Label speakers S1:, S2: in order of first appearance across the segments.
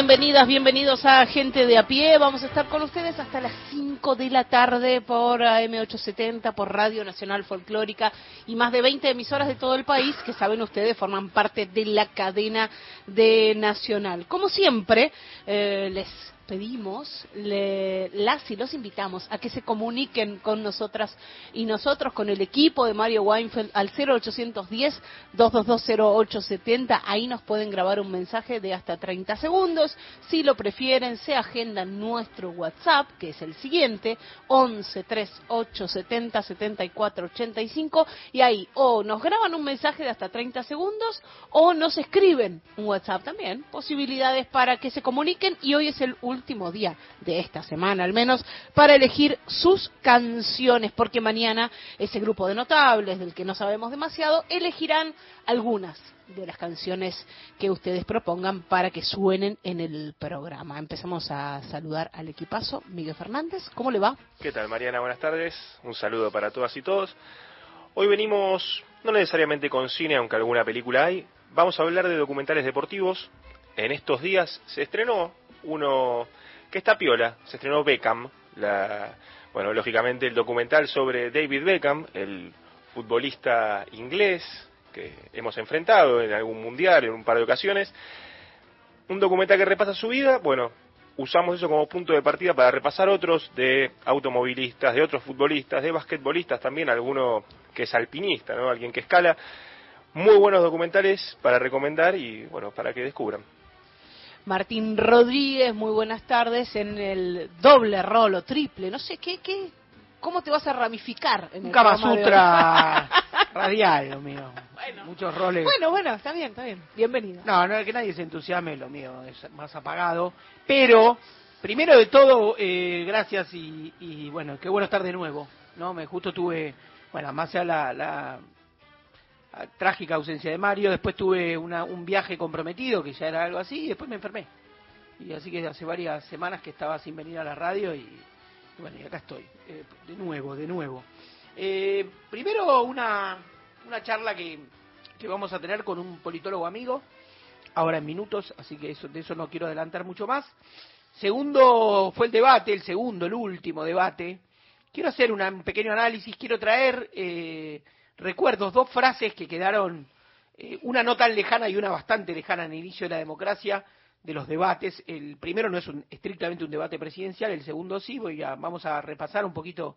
S1: Bienvenidas, bienvenidos a Gente de a pie. Vamos a estar con ustedes hasta las 5 de la tarde por AM870, por Radio Nacional Folclórica y más de 20 emisoras de todo el país que saben ustedes forman parte de la cadena de Nacional. Como siempre, eh, les pedimos, le, las y los invitamos a que se comuniquen con nosotras y nosotros, con el equipo de Mario Weinfeld al 0810-2220870. Ahí nos pueden grabar un mensaje de hasta 30 segundos. Si lo prefieren, se agendan nuestro WhatsApp, que es el siguiente, 11 3870 7485 y ahí o nos graban un mensaje de hasta 30 segundos o nos escriben un WhatsApp también. Posibilidades para que se comuniquen y hoy es el último día de esta semana al menos, para elegir sus canciones, porque mañana ese grupo de notables del que no sabemos demasiado elegirán algunas de las canciones que ustedes propongan para que suenen en el programa. Empezamos a saludar al equipazo. Miguel Fernández, ¿cómo le va?
S2: ¿Qué tal, Mariana? Buenas tardes. Un saludo para todas y todos. Hoy venimos, no necesariamente con cine, aunque alguna película hay, vamos a hablar de documentales deportivos. En estos días se estrenó uno que está piola, se estrenó Beckham, la, bueno, lógicamente el documental sobre David Beckham, el futbolista inglés que hemos enfrentado en algún mundial, en un par de ocasiones. Un documental que repasa su vida, bueno, usamos eso como punto de partida para repasar otros de automovilistas, de otros futbolistas, de basquetbolistas también, alguno que es alpinista, ¿no? Alguien que escala. Muy buenos documentales para recomendar y, bueno, para que descubran.
S1: Martín Rodríguez, muy buenas tardes, en el doble rol o triple, no sé qué, qué, ¿cómo te vas a ramificar en
S3: el Kama Sutra radial, lo mío. Muchos roles.
S1: Bueno, bueno, está bien, está bien. Bienvenido.
S3: No, no es que nadie se entusiasme, lo mío es más apagado. Pero, primero de todo, eh, gracias y, bueno, qué bueno estar de nuevo. no Me justo tuve, bueno, más allá la, la trágica ausencia de Mario, después tuve una, un viaje comprometido, que ya era algo así, y después me enfermé. Y así que hace varias semanas que estaba sin venir a la radio y, bueno, y acá estoy, eh, de nuevo, de nuevo. Eh, primero una, una charla que, que vamos a tener con un politólogo amigo, ahora en minutos, así que eso, de eso no quiero adelantar mucho más. Segundo fue el debate, el segundo, el último debate. Quiero hacer un pequeño análisis, quiero traer... Eh, recuerdos, dos frases que quedaron, eh, una no tan lejana y una bastante lejana en el inicio de la democracia, de los debates. El primero no es un, estrictamente un debate presidencial, el segundo sí, voy a, vamos a repasar un poquito,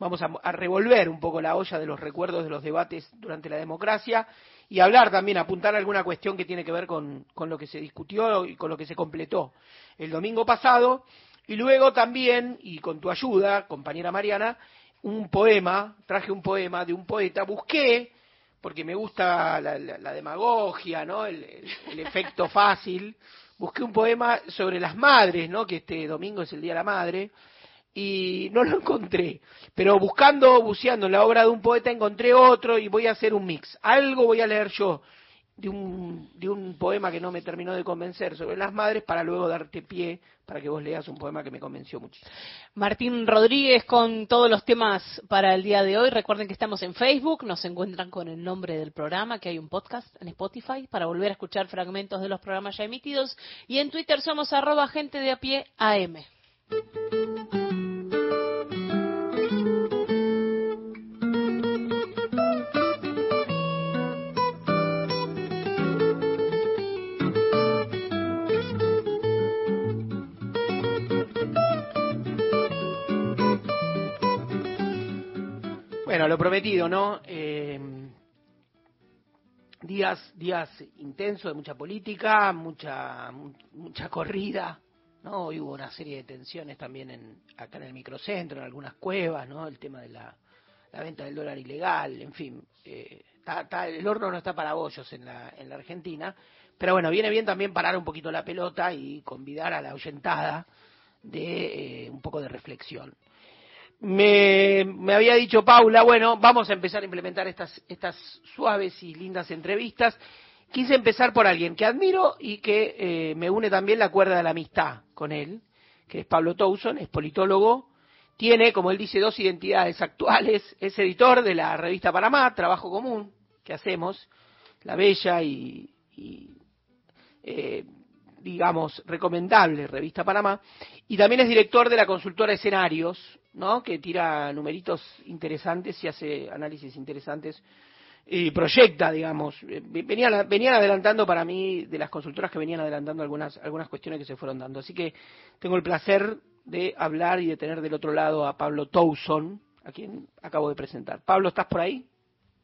S3: vamos a, revolver un poco la olla de los recuerdos de los debates durante la democracia y hablar también, apuntar alguna cuestión que tiene que ver con, lo que se discutió y con lo que se completó el domingo pasado. Y luego también, y con tu ayuda, compañera Mariana, un poema, traje un poema de un poeta, busqué, porque me gusta la, demagogia, ¿no? El, efecto fácil, busqué un poema sobre las madres, ¿no? Que este domingo es el Día de la Madre, y no lo encontré. Pero buscando, buceando en la obra de un poeta, encontré otro y voy a hacer un mix. Algo voy a leer yo de un, de un poema que no me terminó de convencer sobre las madres para luego darte pie para que vos leas un poema que me convenció muchísimo.
S1: Martín Rodríguez con todos los temas para el día de hoy. Recuerden que estamos en Facebook, nos encuentran con el nombre del programa, que hay un podcast en Spotify para volver a escuchar fragmentos de los programas ya emitidos. Y en Twitter somos arroba gente de a pie AM.
S3: Bueno, lo prometido, ¿no? Eh, días, días intensos de mucha política, mucha, mucha corrida, ¿no? Hoy hubo una serie de tensiones también en, acá en el microcentro, en algunas cuevas, ¿no? El tema de la, la venta del dólar ilegal, en fin, eh, el horno no está para bollos en la, en la Argentina, pero bueno, viene bien también parar un poquito la pelota y convidar a la oyentada de eh, un poco de reflexión. Me, me, había dicho Paula, bueno, vamos a empezar a implementar estas, estas suaves y lindas entrevistas. Quise empezar por alguien que admiro y que eh, me une también la cuerda de la amistad con él, que es Pablo Towson, es politólogo, tiene, como él dice, dos identidades actuales, es editor de la revista Panamá, Trabajo Común, que hacemos, la bella y, eh, digamos, recomendable revista Panamá, y también es director de la consultora Escenarios, ¿no? que tira numeritos interesantes y hace análisis interesantes y proyecta, digamos. Eh, venían, venían adelantando para mí de las consultoras que venían adelantando algunas, algunas cuestiones que se fueron dando. Así que tengo el placer de hablar y de tener del otro lado a Pablo Towson, a quien acabo de presentar. Pablo, ¿estás por ahí?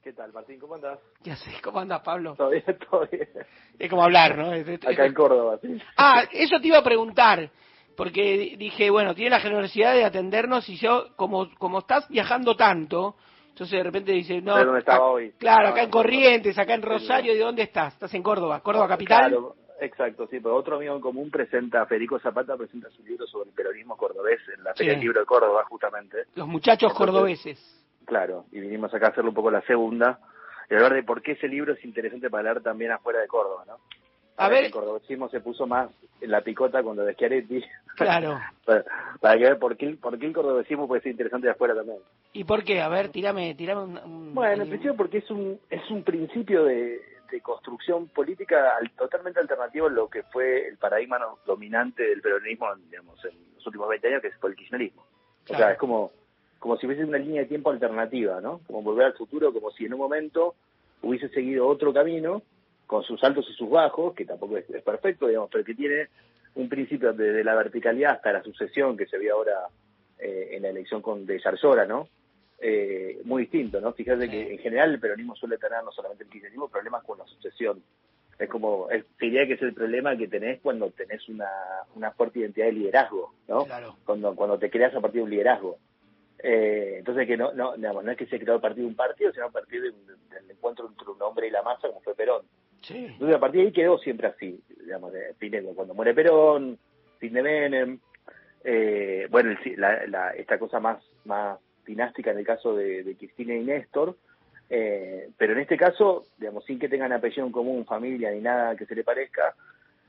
S4: ¿Qué tal, Martín? ¿Cómo andás?
S3: ¿Qué haces? ¿Cómo andas, Pablo?
S4: Todo bien, todo bien.
S3: Es como hablar, ¿no?
S4: Acá en Córdoba, sí.
S3: Ah, eso te iba a preguntar, porque dije, bueno, tiene la generosidad de atendernos y yo, como, como estás viajando tanto, entonces de repente dice, no...
S4: dónde estaba hoy?
S3: Claro, acá en Corrientes, acá en Rosario, ¿de dónde estás? ¿Estás en Córdoba? ¿Córdoba capital?
S4: Claro, Exacto, sí, pero otro amigo en común presenta, Federico Zapata presenta su libro sobre el peronismo cordobés en la Feria del Libro de Córdoba, justamente.
S3: Los muchachos cordobeses.
S4: Claro, y vinimos acá a hacerle un poco la segunda y hablar de por qué ese libro es interesante para leer también afuera de Córdoba, ¿no?
S3: A, ver.
S4: El cordobesismo se puso más en la picota con lo de Schiaretti.
S3: Claro.
S4: para, que ver por qué, por qué el cordobesismo puede ser interesante de afuera también.
S3: ¿Y por qué? A ver, tirame, tirame un...
S4: bueno, en principio porque es un, es un principio de, de construcción política totalmente alternativo a lo que fue el paradigma dominante del peronismo digamos, en los últimos 20 años, que fue el kirchnerismo. O sea, es como, como si fuese una línea de tiempo alternativa, ¿no? Como volver al futuro, como si en un momento hubiese seguido otro camino, con sus altos y sus bajos, que tampoco es, perfecto, digamos, pero que tiene un principio desde la verticalidad hasta la sucesión que se ve ahora eh, en la elección con de Yarzora, ¿no? eh, muy distinto, ¿no? Fíjate que en general el peronismo suele tener, no solamente el kirchnerismo, problemas con la sucesión. Es como, es, diría que es el problema que tenés cuando tenés una, una fuerte identidad de liderazgo, ¿no?
S3: Claro.
S4: Cuando, cuando te creas a partir de un liderazgo. Eh, entonces que no, no, digamos, no es que se creó a partir de un partido, sino a partir del encuentro entre un hombre y la masa, como fue Perón.
S3: Sí.
S4: Entonces a partir de ahí quedó siempre así, digamos, de, cuando muere Perón, fin de Menem, eh, bueno, la, la, esta cosa más, más dinástica en el caso de, Cristina y Néstor, eh, pero en este caso, digamos, sin que tengan apellido en común, familia ni nada que se le parezca,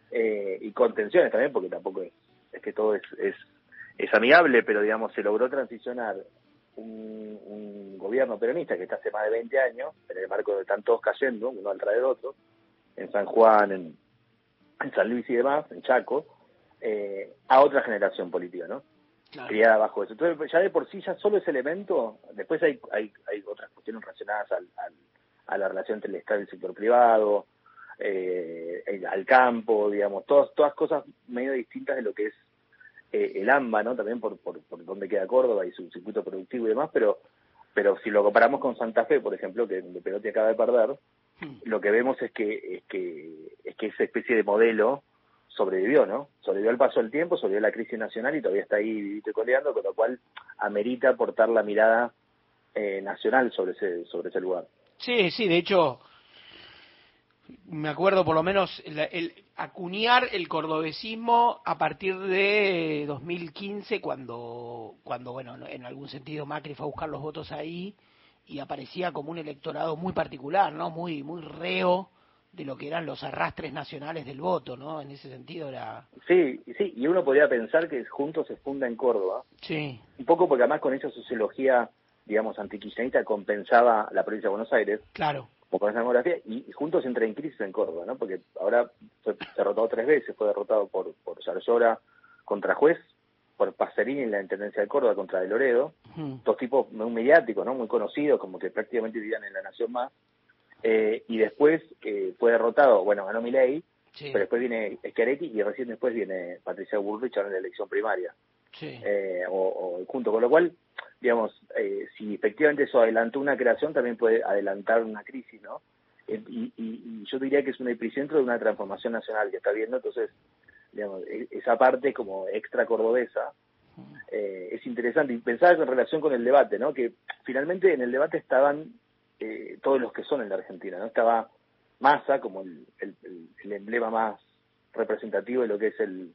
S4: eh, y con tensiones también, porque tampoco es, es que todo es, es, es, amigable, pero digamos, se logró transicionar un, un, gobierno peronista que está hace más de 20 años, en el marco de están todos cayendo, uno al del otro, en San Juan, en, en San Luis y demás, en Chaco, eh, a otra generación política, ¿no? criada bajo eso. Entonces, ya de por sí, ya solo ese elemento, después hay, hay, hay otras cuestiones relacionadas al, a la relación entre el Estado y el sector privado, eh, al campo, digamos, todas, todas cosas medio distintas de lo que es eh, el AMBA, ¿no? También por, por, por donde queda Córdoba y su circuito productivo y demás, pero pero si lo comparamos con Santa Fe, por ejemplo, que donde Perotti acaba de perder, hmm. lo que vemos es que es que es que esa especie de modelo sobrevivió, ¿no? Sobrevivió al paso del tiempo, sobrevivió la crisis nacional y todavía está ahí vivito y coleando, con lo cual amerita aportar la mirada eh, nacional sobre ese, sobre ese lugar.
S3: Sí, sí, de hecho, me acuerdo por lo menos el, acuñar el cordobesismo a partir de 2015, cuando, cuando, bueno, en algún sentido Macri fue a buscar los votos ahí y aparecía como un electorado muy particular, ¿no? Muy, muy reo de lo que eran los arrastres nacionales del voto, ¿no? En ese sentido era...
S4: Sí, sí, y uno podría pensar que Juntos se funda en Córdoba.
S3: Sí.
S4: Un poco porque además con esa sociología, digamos, antiquillanista compensaba la provincia de Buenos Aires.
S3: Claro.
S4: O con esa demografía, y Juntos entra en crisis en Córdoba, ¿no? Porque ahora fue derrotado tres veces, fue derrotado por, por Zarzora contra Juez, por Pacerini en la Intendencia de Córdoba contra De Loredo, dos tipos muy mediáticos, ¿no? Muy conocidos, como que prácticamente vivían en la Nación Más eh, y después eh, fue derrotado, bueno, ganó Milei, pero después viene Schiaretti y recién después viene Patricia Bullrich en la elección primaria. Eh, o, junto, con lo cual, digamos, si efectivamente eso adelantó una creación, también puede adelantar una crisis, ¿no? Y, y, yo diría que es un epicentro de una transformación nacional que está viendo, entonces digamos, e- esa parte como extra cordobesa eh, es interesante. Y pensaba en relación con el debate, ¿no? Que finalmente en el debate estaban eh, todos los que son en la Argentina, ¿no? Estaba Massa como el, el, el- el emblema más representativo de lo que es el,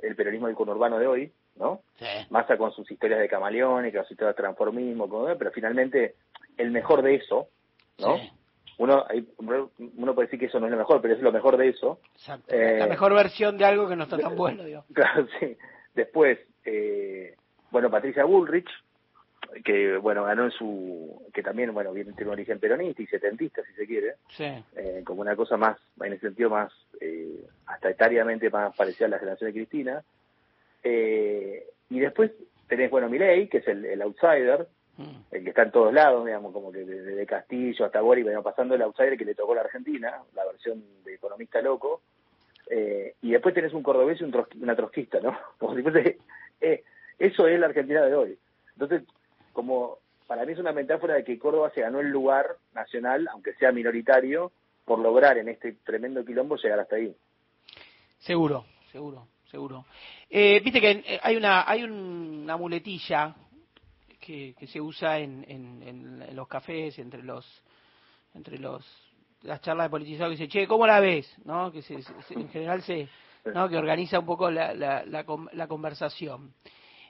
S4: el peronismo del conurbano de hoy, ¿no?
S3: Sí.
S4: Massa con sus historias de camaleones, con sus historias de transformismo, pero finalmente el mejor de eso, ¿no?
S3: Sí,
S4: Uno, uno puede decir que eso no es lo mejor, pero es lo mejor de eso.
S3: exacto.
S4: Eh,
S3: la mejor versión de algo que no está tan bueno, digo.
S4: Claro, sí. Después, eh, bueno, Patricia Bullrich, que bueno, ganó en su, que también, bueno, viene, tiene un origen peronista y setentista, si se quiere,
S3: Sí,
S4: eh, como una cosa más, en el sentido más, eh, hasta etariamente más parecida a la generación de Cristina. Eh, y después tenés, bueno, Milei, que es el, el outsider,
S3: Mm.
S4: el que está en todos lados, digamos, como que desde de Castillo hasta Boric, bueno, pasando el outsider que le tocó a la Argentina, la versión de economista loco, eh, y después tenés un cordobés y un trotski- una trotskista, ¿no? Como si fuese, eh, eso es la Argentina de hoy. Entonces, como para mí es una metáfora de que Córdoba se ganó el lugar nacional, aunque sea minoritario, por lograr en este tremendo quilombo llegar hasta ahí.
S3: Seguro, seguro, seguro. Eh, Viste que eh, hay una hay un- una muletilla que, que se usa en, en, en- los cafés, entre los entre los las charlas de politizados que dice, che, ¿cómo la ves? ¿No? Que se- se- en general se ¿no? que organiza un poco la, la, la, la conversación.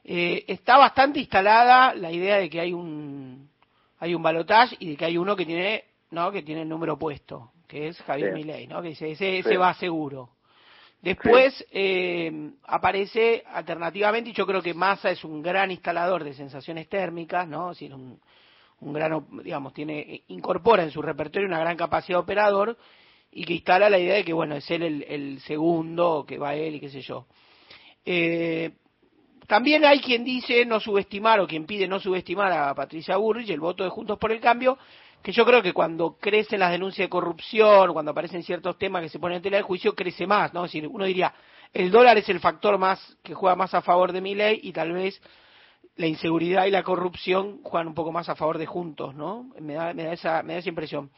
S3: Eh, está bastante instalada la idea de que hay un hay un balotaje y de que hay uno que tiene no que tiene el número puesto, que es Javier
S4: Sí.
S3: Milei, ¿no? Que dice ese, ese
S4: Sí.
S3: va seguro. Después eh, aparece alternativamente, y yo creo que Massa es un gran instalador de sensaciones térmicas, ¿no? Es decir, un, un gran, digamos, tiene, incorpora en su repertorio una gran capacidad operador y que instala la idea de que, bueno, es él el, el segundo, que va él y qué sé yo. Eh, también hay quien dice no subestimar o quien pide no subestimar a Patricia Burrich, el voto de Juntos por el Cambio, que yo creo que cuando crecen las denuncias de corrupción, cuando aparecen ciertos temas que se ponen en tela de juicio, crece más, ¿no? Es decir, uno diría, el dólar es el factor más que juega más a favor de mi ley y tal vez la inseguridad y la corrupción juegan un poco más a favor de Juntos, ¿no? Me da, me da, esa, me da esa impresión.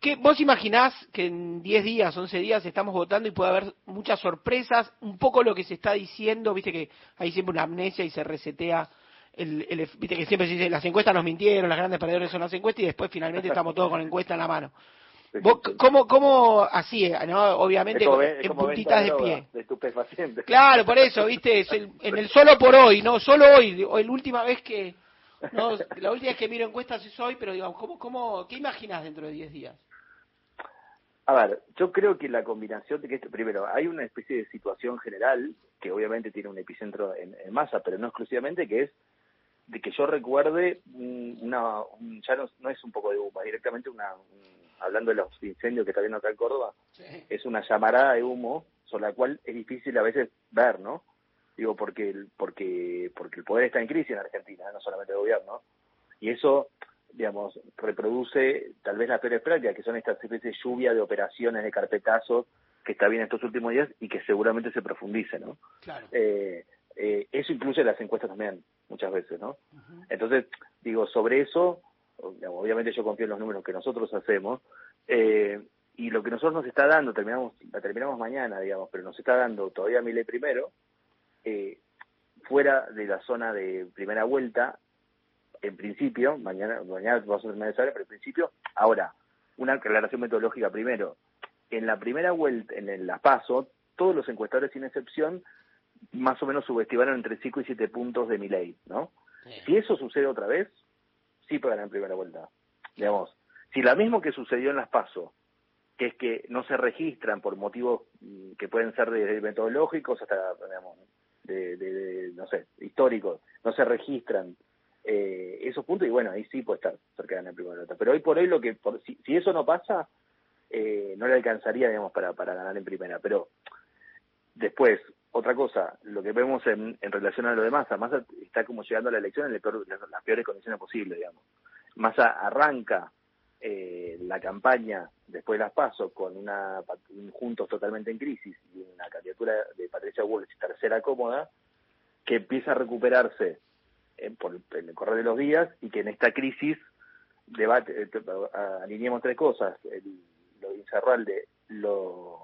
S3: ¿Qué, ¿Vos imaginás que en 10 días, 11 días estamos votando y puede haber muchas sorpresas? Un poco lo que se está diciendo, viste que hay siempre una amnesia y se resetea, el, el- viste que siempre se dice, las encuestas nos mintieron, las grandes perdedores son las encuestas y después finalmente estamos todos con la encuesta en la mano. ¿Vos, ¿Cómo, cómo así, eh, no? obviamente
S4: como,
S3: en
S4: como
S3: puntitas de pie?
S4: de.
S3: Claro, por eso, viste, es el- en el solo por hoy, no, solo hoy, o la última vez que, no, la última vez que miro encuestas es hoy, pero digamos, ¿cómo, cómo, ¿qué imaginas dentro de 10 días?
S4: A ver, yo creo que la combinación de que esto, primero, hay una especie de situación general que obviamente tiene un epicentro en, en masa, pero no exclusivamente, que es de que yo recuerde un- una, un- ya no, no es un poco de humo, directamente una, un- hablando de los incendios que está viendo acá en Córdoba, es una llamarada de humo sobre la cual es difícil a veces ver, ¿no? Digo, porque el, porque, porque el poder está en crisis en Argentina, no solamente el gobierno, y eso, digamos, reproduce tal vez las peores prácticas, que son estas especies de lluvia de operaciones, de carpetazos, que está bien estos últimos días y que seguramente se profundice, ¿no?
S3: Claro.
S4: Eh, eh, eso incluye las encuestas también, muchas veces, ¿no? Entonces, digo, sobre eso, obviamente yo confío en los números que nosotros hacemos, eh, y lo que nosotros nos está dando, terminamos, la terminamos mañana, digamos, pero nos está dando todavía Milei primero, eh, fuera de la zona de primera vuelta, en principio, mañana, mañana vamos a terminar de saber, pero en principio, ahora, una aclaración metodológica primero. En la primera vuelta, en el- la PASO, todos los encuestadores sin excepción más o menos subestimaron entre 5 y 7 puntos de mi ley, ¿no? Si eso sucede otra vez, sí puede ganar en primera vuelta. Digamos, si lo mismo que sucedió en las PASO, que es que no se registran por motivos mm, que pueden ser desde metodológicos hasta, digamos, de, de- de, no sé, históricos, no se registran eh, esos puntos y bueno, ahí sí puede estar cerca de ganar en primera vuelta. Pero hoy por hoy lo que, por- si, si eso no pasa, eh, no le alcanzaría, digamos, para, para ganar en primera. Pero después, otra cosa, lo que vemos en, en relación a lo de Massa, Massa está como llegando a la elección en las, peores condiciones posibles, digamos. Massa arranca eh, la campaña después de las PASO con una un Juntos totalmente en crisis y una candidatura de Patricia Bullrich tercera cómoda, que empieza a recuperarse en, por, el correr de los días y que en esta crisis debate, eh, a- alineemos tres cosas, el, lo de Incerralde, lo,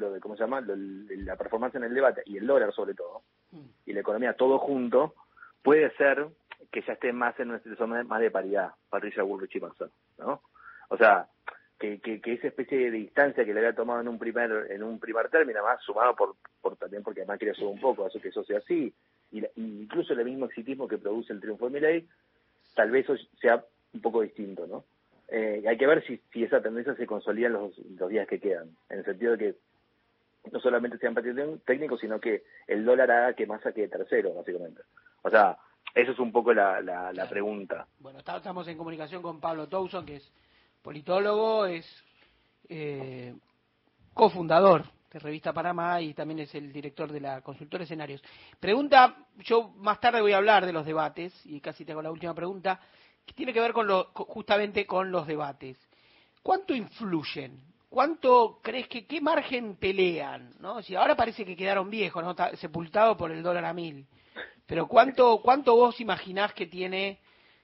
S4: lo de, ¿cómo se llama? Lo- la performance en el debate y el dólar sobre todo,
S3: Mm.
S4: y la economía todo junto, puede ser que ya esté más en una situación más de paridad, Patricia Bullrich y Massa, ¿no? O sea, que, que, que esa especie de distancia que le había tomado en un primer en un primer término, más sumado por, por también porque además quería subir un poco, eso que eso sea así, y, la- y incluso el mismo exitismo que produce el triunfo de Milei, tal vez eso sea un poco distinto, ¿no? Eh, hay que ver si, si esa tendencia se consolida en los, los días que quedan, en el sentido de que no solamente sea empate técnico, sino que el dólar haga que Massa quede tercero, básicamente. O sea, eso es un poco la, la, la
S3: Claro.
S4: pregunta.
S3: Bueno, está- estamos en comunicación con Pablo Towson, que es politólogo, es eh, cofundador de Revista Panamá y también es el director de la consultora Escenarios. Pregunta, yo más tarde voy a hablar de los debates y casi tengo la última pregunta, que tiene que ver con lo, justamente con los debates. ¿Cuánto influyen? ¿Cuánto crees que qué margen pelean? ¿no? Si ahora parece que quedaron viejos, ¿no? Ta- sepultados por el dólar a mil. Pero ¿cuánto, cuánto vos imaginás que tiene,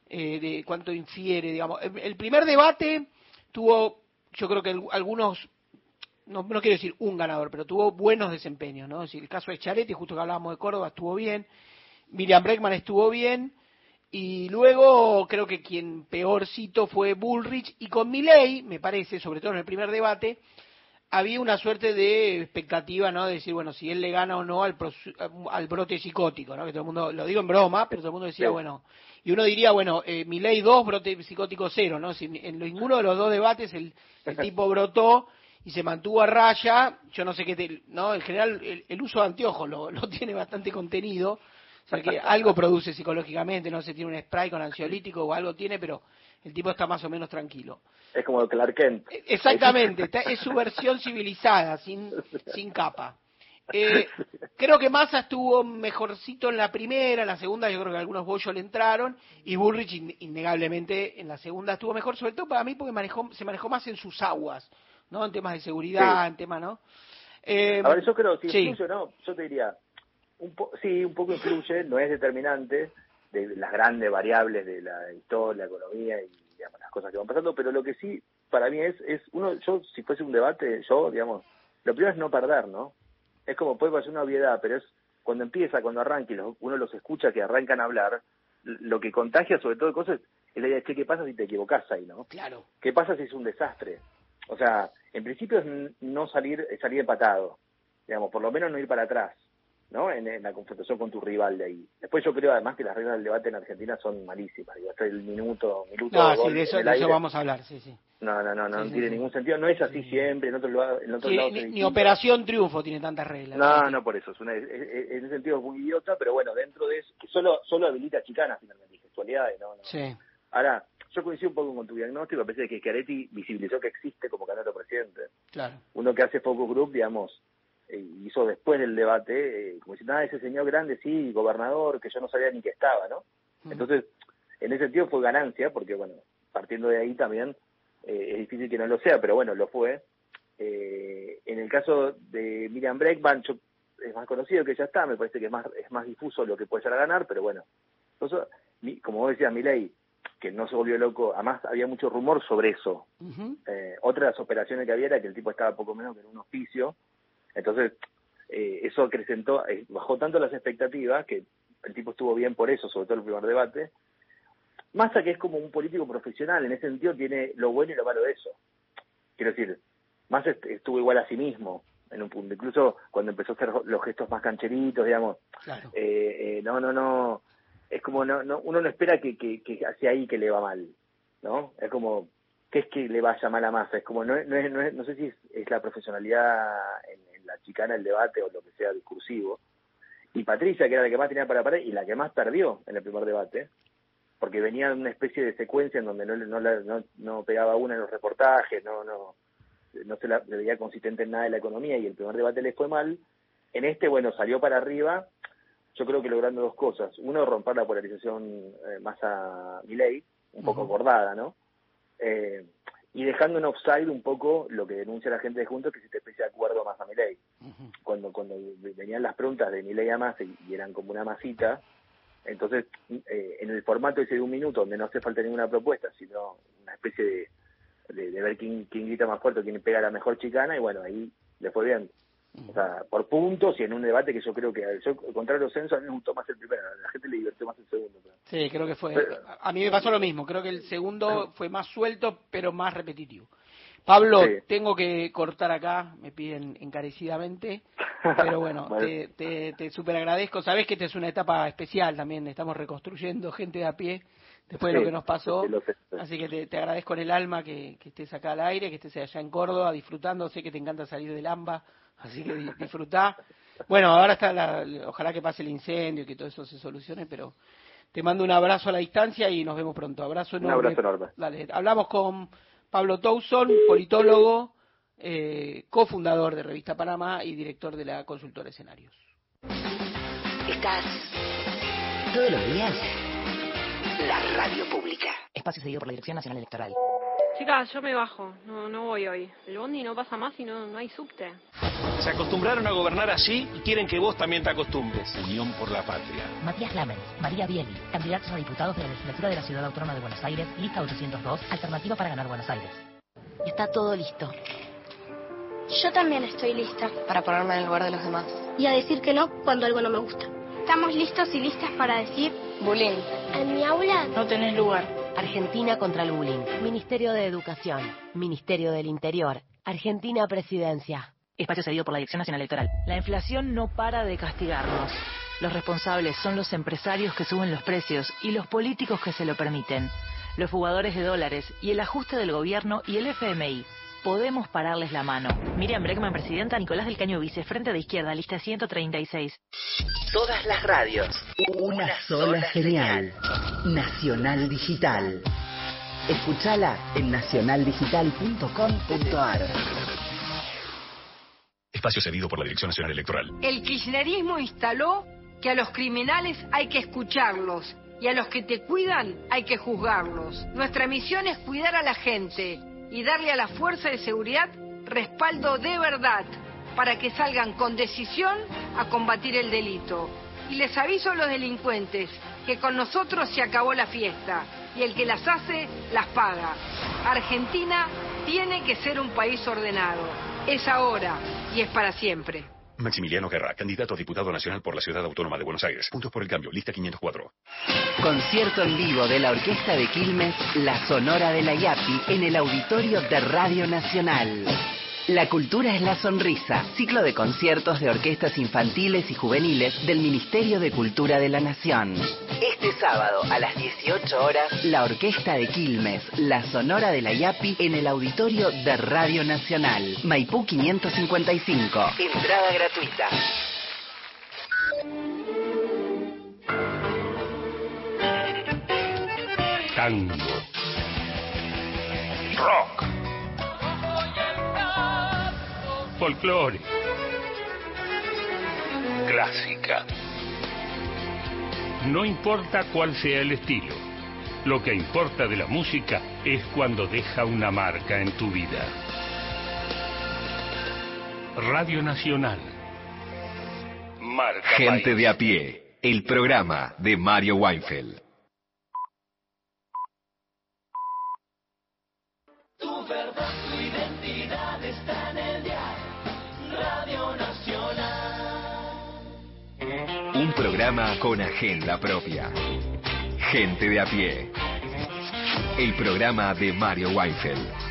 S3: eh, de cuánto infiere, digamos? El, primer debate tuvo, yo creo que algunos, no, no quiero decir un ganador, pero tuvo buenos desempeños, ¿no? Es decir, el caso de Charetti, justo que hablábamos de Córdoba, estuvo bien. Miriam Breckman estuvo bien. Y luego creo que quien peor cito fue Bullrich. Y con Milley, me parece, sobre todo en el primer debate, había una suerte de expectativa, ¿no? De decir, bueno, si él le gana o no al, pros- al brote psicótico, ¿no? Que todo el mundo, lo digo en broma, pero todo el mundo decía,
S4: Sí.
S3: bueno, y uno diría, bueno, eh, Milei 2, brote psicótico 0, ¿no? Si en ninguno de los dos debates el, el tipo brotó y se mantuvo a raya, yo no sé qué, te- ¿no? En general el, el uso de anteojos lo, lo tiene bastante contenido, o sea que algo produce psicológicamente, no sé, tiene un spray con ansiolítico o algo tiene, pero el tipo está más o menos tranquilo.
S4: Es como Clark Kent.
S3: Exactamente, está- es su versión civilizada, sin, sin capa. Eh, creo que Massa estuvo mejorcito en la primera, en la segunda yo creo que algunos bollos le entraron y Bullrich in- innegablemente en la segunda estuvo mejor, sobre todo para mí porque manejó, se manejó más en sus aguas, ¿no? En temas de seguridad,
S4: Sí.
S3: en temas, ¿no? Eh,
S4: A ver, yo creo, si
S3: sí.
S4: influye o no, yo te diría, un po sí, un poco influye, no es determinante de las grandes variables de la historia, la economía y digamos, las cosas que van pasando, pero lo que sí para mí es, es uno, yo si fuese un debate, yo, digamos, lo primero es no perder, ¿no? Es como puede parecer una obviedad, pero es cuando empieza, cuando arranca y los- uno los escucha que arrancan a hablar, lo que contagia sobre todo de cosas es la idea de che, qué pasa si te equivocás ahí, ¿no?
S3: Claro.
S4: ¿Qué pasa si es un desastre? O sea, en principio es no salir, salir empatado, digamos, por lo menos no ir para atrás, ¿no? En, en la confrontación con tu rival de ahí. Después yo creo además que las reglas del debate en Argentina son malísimas, digo, hasta el minuto, minuto
S3: No,
S4: gol
S3: sí, de eso, de vamos a hablar, sí, sí.
S4: No, no, no, no,
S3: Sí,
S4: no tiene
S3: sí.
S4: ningún sentido, no es así
S3: Sí.
S4: siempre, en otros lados, en otros
S3: Sí,
S4: lados
S3: ni, ni. Operación Triunfo tiene tantas reglas.
S4: No, no por eso, es una, es- es- en ese sentido es muy idiota, pero bueno, dentro de eso, que solo, solo habilita chicanas finalmente, y gestualidades, no, no.
S3: Sí.
S4: Ahora, yo coincido un poco con tu diagnóstico, a pesar de que Schiaretti visibilizó que existe como candidato presidente.
S3: Claro.
S4: Uno que hace focus group, digamos, hizo después del debate, eh, como diciendo, ah, ese señor grande, sí, gobernador, que yo no sabía ni que estaba, ¿no?
S3: Mm.
S4: Entonces, en ese sentido fue ganancia, porque bueno, partiendo de ahí también eh, es difícil que no lo sea, pero bueno, lo fue. Eh, en el caso de Miriam Breckman, yo- es más conocido que ya está, me parece que es más, es más difuso lo que puede llegar a ganar, pero bueno, Entonces, mi- como vos decías, Milei, que no se volvió loco, además había mucho rumor sobre eso.
S3: Ujú.
S4: Eh, otra de las operaciones que había era que el tipo estaba poco menos que en un hospicio, entonces eh, eso acrecentó, eh, bajó tanto las expectativas que el tipo estuvo bien por eso, sobre todo el primer debate. Massa que es como un político profesional, en ese sentido tiene lo bueno y lo malo de eso. Quiero decir, Massa est- estuvo igual a sí mismo en un punto, incluso cuando empezó a hacer los gestos más cancheritos, digamos,
S3: Claro.
S4: eh, eh, no, no, no, es como no, no uno no espera que, que, que hacia ahí que le va mal, ¿no? Es como, ¿qué es que le vaya mal a Massa? Es como, no, no, es, no, es- no sé si es, es la profesionalidad en la chicana, el debate o lo que sea discursivo. Y Patricia, que era la que más tenía para parar y la que más perdió en el primer debate, porque venía de una especie de secuencia en donde no, no, no, no pegaba una en los reportajes, no, no, no se la se veía consistente en nada de la economía y el primer debate le fue mal. En este, bueno, salió para arriba, yo creo que logrando dos cosas. Uno, romper la polarización eh, más a Milei, un poco
S3: Ujú.
S4: acordada, ¿no? Eh, y dejando en offside un poco lo que denuncia la gente de Juntos, que es esta especie de acuerdo más a Milei.
S3: Ujú.
S4: Cuando, cuando venían las preguntas de Milei a y, y eran como una masita, entonces eh, en el formato ese de un minuto, donde no hace falta ninguna propuesta, sino una especie de, de, de ver quién, quién grita más fuerte, quién pega la mejor chicana, y bueno, ahí le fue bien. O sea, por puntos y en un debate que yo creo que, yo, contrario censo, a mí me gustó más el primero, a la gente le divirtió más el segundo.
S3: Sí, creo que fue.
S4: Pero-
S3: a mí me pasó lo mismo, creo que el segundo fue más suelto, pero más repetitivo. Pablo,
S4: Sí.
S3: tengo que cortar acá, me piden encarecidamente, pero bueno, te, te, te super agradezco. Sabes que esta es una etapa especial también, estamos reconstruyendo gente de a pie después de lo que nos pasó.
S4: sí.
S3: Así que te, te agradezco en el alma que, que estés acá al aire, que estés allá en Córdoba disfrutando. Sé que te encanta salir del AMBA, así que di- disfrutá. Bueno, ahora está la, ojalá que pase el incendio y que todo eso se solucione, pero te mando un abrazo a la distancia y nos vemos pronto. Abrazo
S4: Un
S3: enorme.
S4: abrazo enorme.
S3: Dale, hablamos con Pablo Towson, politólogo, eh, cofundador de Revista Panamá y director de la consultora Escenarios.
S5: Estás todos los días. La radio pública. Espacio seguido por la Dirección Nacional Electoral.
S6: Chicas, yo me bajo. No, no voy hoy. El bondi no pasa más y no, no hay subte.
S7: Se acostumbraron a gobernar así y quieren que vos también te acostumbres. Unión por la patria.
S8: Matías Lamens, María Bieli, candidatos a diputados de la legislatura de la Ciudad Autónoma de Buenos Aires, lista 802, alternativa para ganar Buenos Aires.
S9: Está todo listo.
S10: Yo también estoy lista.
S9: Para ponerme en el lugar de los demás.
S10: Y a decir que no cuando algo no me gusta. Estamos listos y listas para decir...
S9: Bullying.
S10: En mi aula...
S9: No tenés lugar. Argentina contra el bullying. Ministerio de Educación. Ministerio del Interior. Argentina Presidencia.
S8: Espacio cedido por la Dirección Nacional Electoral.
S5: La inflación no para de castigarnos. Los responsables son los empresarios que suben los precios y los políticos que se lo permiten. Los jugadores de dólares y el ajuste del gobierno y el FMI. Podemos pararles la mano. Miriam Breckman, presidenta, Nicolás del Caño Vice, Frente de Izquierda, lista 136.
S11: Todas las radios. Una sola señal. Nacional Digital. Escúchala en nacionaldigital.com.ar.
S12: Espacio cedido por la Dirección Nacional Electoral.
S13: El kirchnerismo instaló que a los criminales hay que escucharlos y a los que te cuidan hay que juzgarlos. Nuestra misión es cuidar a la gente y darle a la fuerza de seguridad respaldo de verdad para que salgan con decisión a combatir el delito. Y les aviso a los delincuentes que con nosotros se acabó la fiesta y el que las hace las paga. Argentina tiene que ser un país ordenado. Es ahora y es para siempre.
S12: Maximiliano Guerra, candidato a diputado nacional por la Ciudad Autónoma de Buenos Aires. Puntos por el cambio, lista 504.
S11: Concierto en vivo de la Orquesta de Quilmes, La Sonora de la Yapi, en el auditorio de Radio Nacional. La cultura es la sonrisa, ciclo de conciertos de orquestas infantiles y juveniles del Ministerio de Cultura de la Nación. Este sábado a las 18 horas, la Orquesta de Quilmes, La Sonora de la Yapi, en el auditorio de Radio Nacional. Maipú 555. Entrada gratuita.
S14: Tango. Rock. Folclore. Clásica. No importa cuál sea el estilo. Lo que importa de la música es cuando deja una marca en tu vida. Radio Nacional. Marca
S15: Gente
S14: país.
S15: de a pie, el programa de Mario Weinfeld. Programa con agenda propia. Gente de a pie. El programa de Mario Weinfeld.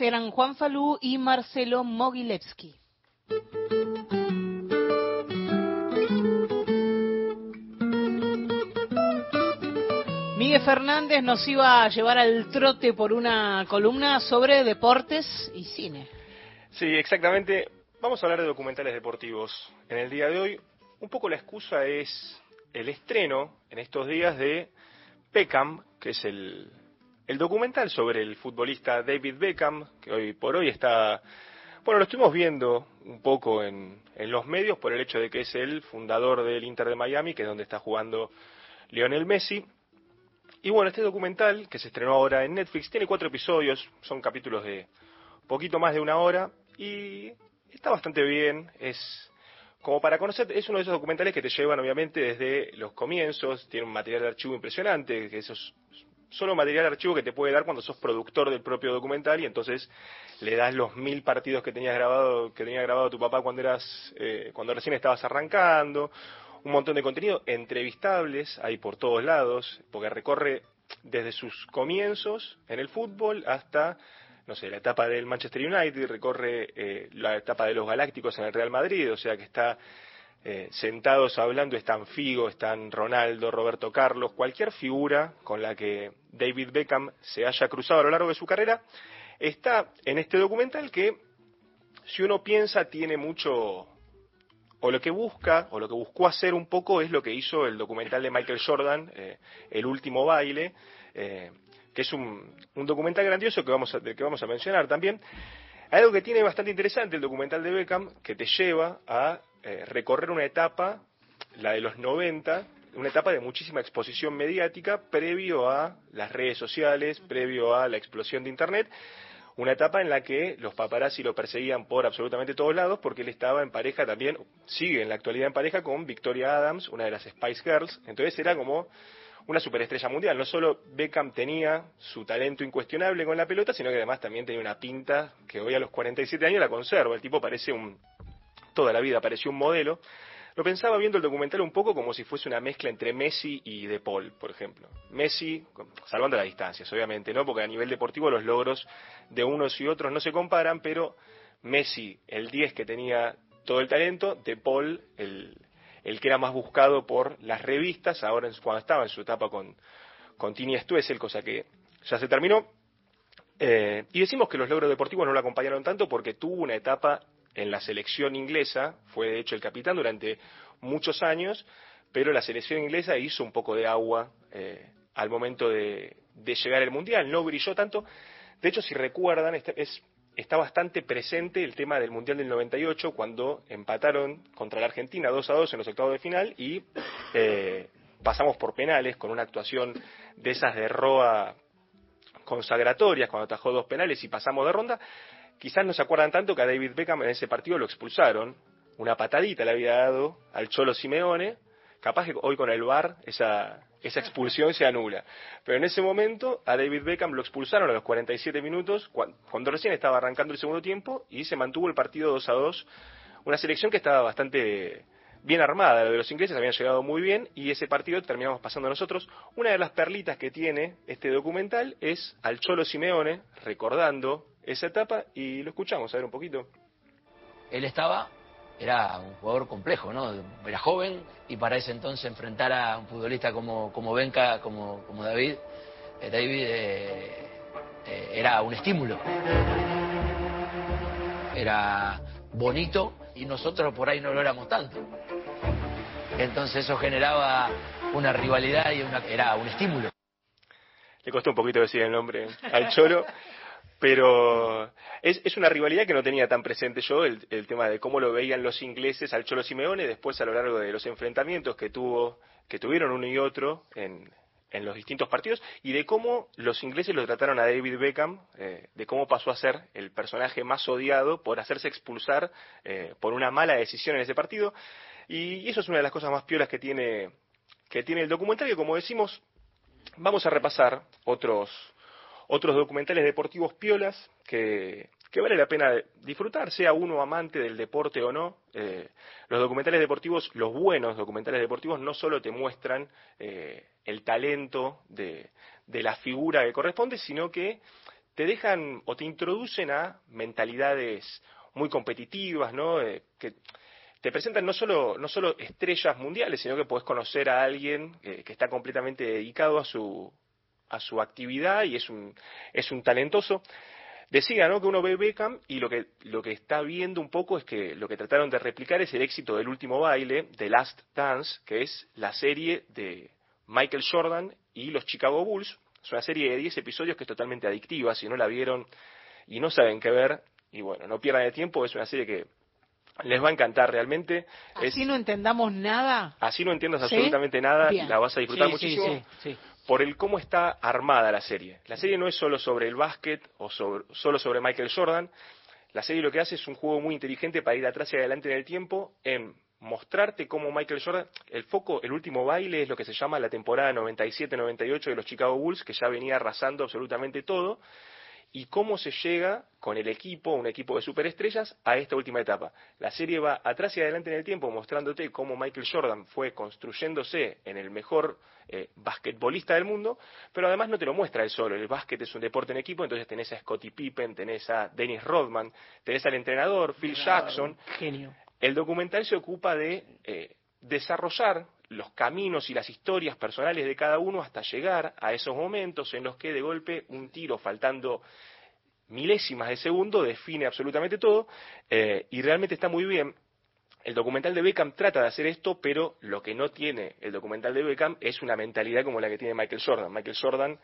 S1: Eran Juan Falú y Marcelo Mogilevsky. Miguel Fernández nos iba a llevar al trote por una columna sobre deportes y cine.
S2: Sí, exactamente. Vamos a hablar de documentales deportivos. En el día de hoy, un poco la excusa es el estreno en estos días de Beckham, que es el, el documental sobre el futbolista David Beckham, que hoy por hoy está, bueno, lo estuvimos viendo un poco en, en los medios por el hecho de que es el fundador del Inter de Miami, que es donde está jugando Lionel Messi. Y bueno, este documental, que se estrenó ahora en Netflix, tiene cuatro episodios, son capítulos de poquito más de una hora, y está bastante bien, es como para conocer, es uno de esos documentales que te llevan obviamente desde los comienzos, tiene un material de archivo impresionante, que eso es solo material de archivo que te puede dar cuando sos productor del propio documental y entonces le das los mil partidos que tenías grabado, que tenía grabado tu papá cuando eras, eh, cuando recién estabas arrancando, un montón de contenido, entrevistables, hay por todos lados, porque recorre desde sus comienzos en el fútbol hasta no sé, la etapa del Manchester United, recorre eh, la etapa de los Galácticos en el Real Madrid, o sea que está eh, sentados hablando, están Figo, están Ronaldo, Roberto Carlos, cualquier figura con la que David Beckham se haya cruzado a lo largo de su carrera, está en este documental que, si uno piensa, tiene mucho, o lo que busca, o lo que buscó hacer un poco es lo que hizo el documental de Michael Jordan, eh, El último baile, eh, que es un, un, documental grandioso que vamos, a, que vamos a mencionar también. Algo que tiene bastante interesante el documental de Beckham, que te lleva a eh, recorrer una etapa, la de los 90, una etapa de muchísima exposición mediática previo a las redes sociales, previo a la explosión de Internet, una etapa en la que los paparazzi lo perseguían por absolutamente todos lados porque él estaba en pareja también, sigue en la actualidad en pareja con Victoria Adams, una de las Spice Girls, entonces era como una superestrella mundial. No solo Beckham tenía su talento incuestionable con la pelota, sino que además también tenía una pinta que hoy a los 47 años la conserva. El tipo parece un, toda la vida pareció un modelo. Lo pensaba viendo el documental un poco como si fuese una mezcla entre Messi y De Paul, por ejemplo. Messi, salvando las distancias, obviamente, ¿no? Porque a nivel deportivo los logros de unos y otros no se comparan, pero Messi, el 10 que tenía todo el talento, De Paul, el, el que era más buscado por las revistas, ahora cuando estaba en su etapa con, con Tini Stuessel, cosa que ya se terminó. Eh, y decimos que los logros deportivos no lo acompañaron tanto porque tuvo una etapa en la selección inglesa, fue de hecho el capitán durante muchos años, pero la selección inglesa hizo un poco de agua eh, al momento de, de, llegar al Mundial, no brilló tanto. De hecho, si recuerdan, este, es, está bastante presente el tema del Mundial del 98, cuando empataron contra la Argentina 2 a 2 en los octavos de final y eh, pasamos por penales con una actuación de esas de Roa consagratorias, cuando atajó dos penales y pasamos de ronda. Quizás no se acuerdan tanto que a David Beckham en ese partido lo expulsaron. Una patadita le había dado al Cholo Simeone. Capaz que hoy con el VAR esa, esa expulsión se anula. Pero en ese momento a David Beckham lo expulsaron a los 47 minutos, cuando, recién estaba arrancando el segundo tiempo, y se mantuvo el partido 2 a 2. Una selección que estaba bastante bien armada, de los ingleses habían llegado muy bien y ese partido terminamos pasando nosotros. Una de las perlitas que tiene este documental es al Cholo Simeone recordando esa etapa y lo escuchamos, a ver un poquito.
S16: Él estaba, era un jugador complejo, ¿no? Era joven y para ese entonces enfrentar a un futbolista como, como Benca, como, como David, eh, David eh, eh, era un estímulo. Era bonito y nosotros por ahí no lo éramos tanto. Entonces eso generaba una rivalidad y era un estímulo.
S2: Le costó un poquito decir el nombre al Cholo, pero es, es, una rivalidad que no tenía tan presente yo, el, tema de cómo lo veían los ingleses al Cholo Simeone, después a lo largo de los enfrentamientos que tuvo, que tuvieron uno y otro en, los distintos partidos, y de cómo los ingleses lo trataron a David Beckham, eh, de cómo pasó a ser el personaje más odiado por hacerse expulsar eh, por una mala decisión en ese partido. Y eso es una de las cosas más piolas que tiene, que tiene el documental, como decimos, vamos a repasar otros, otros documentales deportivos piolas que, vale la pena disfrutar, sea uno amante del deporte o no. Eh, los documentales deportivos, los buenos documentales deportivos, no solo te muestran eh, el talento de, de, la figura que corresponde, sino que te dejan o te introducen a mentalidades muy competitivas, ¿no? Eh, que te presentan no solo, no solo estrellas mundiales, sino que puedes conocer a alguien eh, que está completamente dedicado a su, a su actividad y es un, es un talentoso. Decía, ¿no? Que uno ve Beckham y lo que, lo que está viendo un poco es que lo que trataron de replicar es el éxito del último baile, The Last Dance, que es la serie de Michael Jordan y los Chicago Bulls. Es una serie de 10 episodios que es totalmente adictiva. Si no la vieron y no saben qué ver, y bueno, no pierdan el tiempo, es una serie que les va a encantar realmente.
S3: Así
S2: Es-
S3: no entendamos nada.
S2: así no entiendas
S3: ¿Sí?
S2: absolutamente nada,
S3: Bien.
S2: la vas a disfrutar
S3: Sí, sí,
S2: muchísimo
S3: sí, sí.
S2: Por el cómo está armada la serie. La serie no es solo sobre el básquet o solo sobre Michael Jordan. La serie lo que hace es un juego muy inteligente para ir atrás y adelante en el tiempo, en mostrarte cómo Michael Jordan, el foco, el último baile es lo que se llama la temporada 97-98 de los Chicago Bulls, que ya venía arrasando absolutamente todo, y cómo se llega con el equipo, un equipo de superestrellas, a esta última etapa. La serie va atrás y adelante en el tiempo mostrándote cómo Michael Jordan fue construyéndose en el mejor eh, basquetbolista del mundo, pero además no te lo muestra él solo. El básquet es un deporte en equipo, entonces tenés a Scottie Pippen, tenés a Dennis Rodman, tenés al entrenador Phil Jackson.
S3: Genio.
S2: El documental se ocupa de eh, desarrollar los caminos y las historias personales de cada uno hasta llegar a esos momentos en los que de golpe un tiro faltando milésimas de segundo define absolutamente todo eh, y realmente está muy bien. El documental de Beckham trata de hacer esto, pero lo que no tiene el documental de Beckham es una mentalidad como la que tiene Michael Jordan. Michael Jordan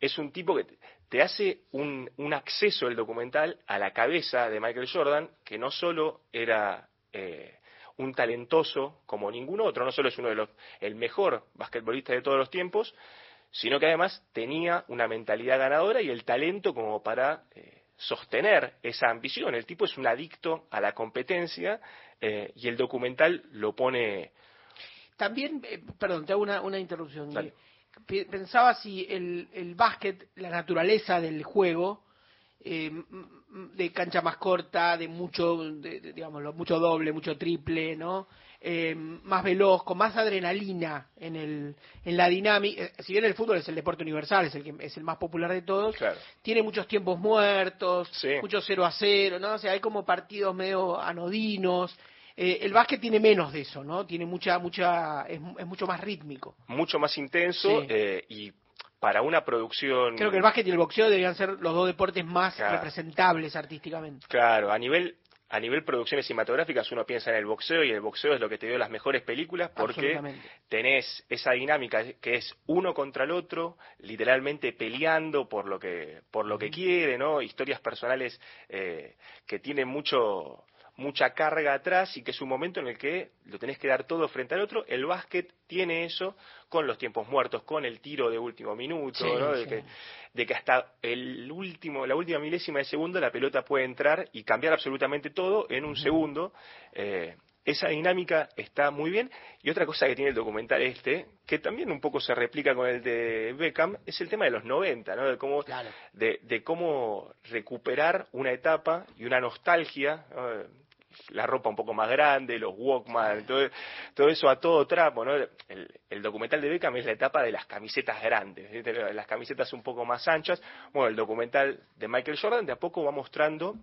S2: es un tipo que te hace un, acceso el documental a la cabeza de Michael Jordan, que no solo era eh, un talentoso como ningún otro, no solo es uno de los el mejor basquetbolista de todos los tiempos, sino que además tenía una mentalidad ganadora y el talento como para eh, sostener esa ambición. El tipo es un adicto a la competencia eh, y el documental lo pone
S3: También, eh, perdón, te hago una, una interrupción.
S2: Dale.
S3: Pensaba si el, el básquet, la naturaleza del juego, eh, de cancha más corta, de mucho, de, de, digamos, lo- mucho doble, mucho triple, ¿no? Eh, más veloz, con más adrenalina en, el, en la dinámica. eh, Si bien el fútbol es el deporte universal, es el, que, es el más popular de todos,
S2: Claro.
S3: tiene muchos tiempos muertos, muchos 0 a 0, ¿no? O sea, hay como partidos medio anodinos. Eh, el básquet tiene menos de eso, ¿no? Tiene mucha, mucha, es, es mucho más rítmico.
S2: mucho más intenso
S3: Sí.
S2: eh, y para una producción
S3: Creo que el básquet y el boxeo deberían ser los dos deportes más
S2: Claro.
S3: representables artísticamente.
S2: Claro, a nivel a nivel producciones cinematográficas uno piensa en el boxeo y el boxeo es lo que te dio las mejores películas porque tenés esa dinámica que es uno contra el otro, literalmente peleando por lo que por lo que quiere, ¿no? Historias personales eh, que tienen mucho mucha carga atrás y que es un momento en el que lo tenés que dar todo frente al otro. El básquet tiene eso con los tiempos muertos, con el tiro de último minuto,
S3: Sí,
S2: ¿no? De que de que hasta el último, la última milésima de segundo la pelota puede entrar y cambiar absolutamente todo en un segundo. Eh, esa dinámica está muy bien. Y otra cosa que tiene el documental este, que también un poco se replica con el de Beckham, es el tema de los 90, ¿no? De cómo, de, de cómo recuperar una etapa y una nostalgia, ¿no? La ropa un poco más grande, los Walkman, todo, todo eso a todo trapo, ¿no? El, el documental de Beckham es la etapa de las camisetas grandes, las camisetas un poco más anchas. Bueno, el documental de Michael Jordan de a poco va mostrando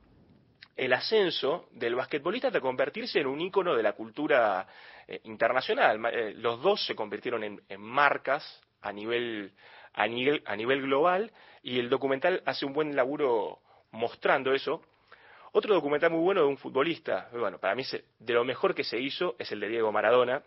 S2: el ascenso del basquetbolista hasta convertirse en un ícono de la cultura eh, internacional. Eh, los dos se convirtieron en, en marcas a nivel, a, nivel, a nivel global y el documental hace un buen laburo mostrando eso. Otro documental muy bueno de un futbolista, bueno, para mí de lo mejor que se hizo es el de Diego Maradona,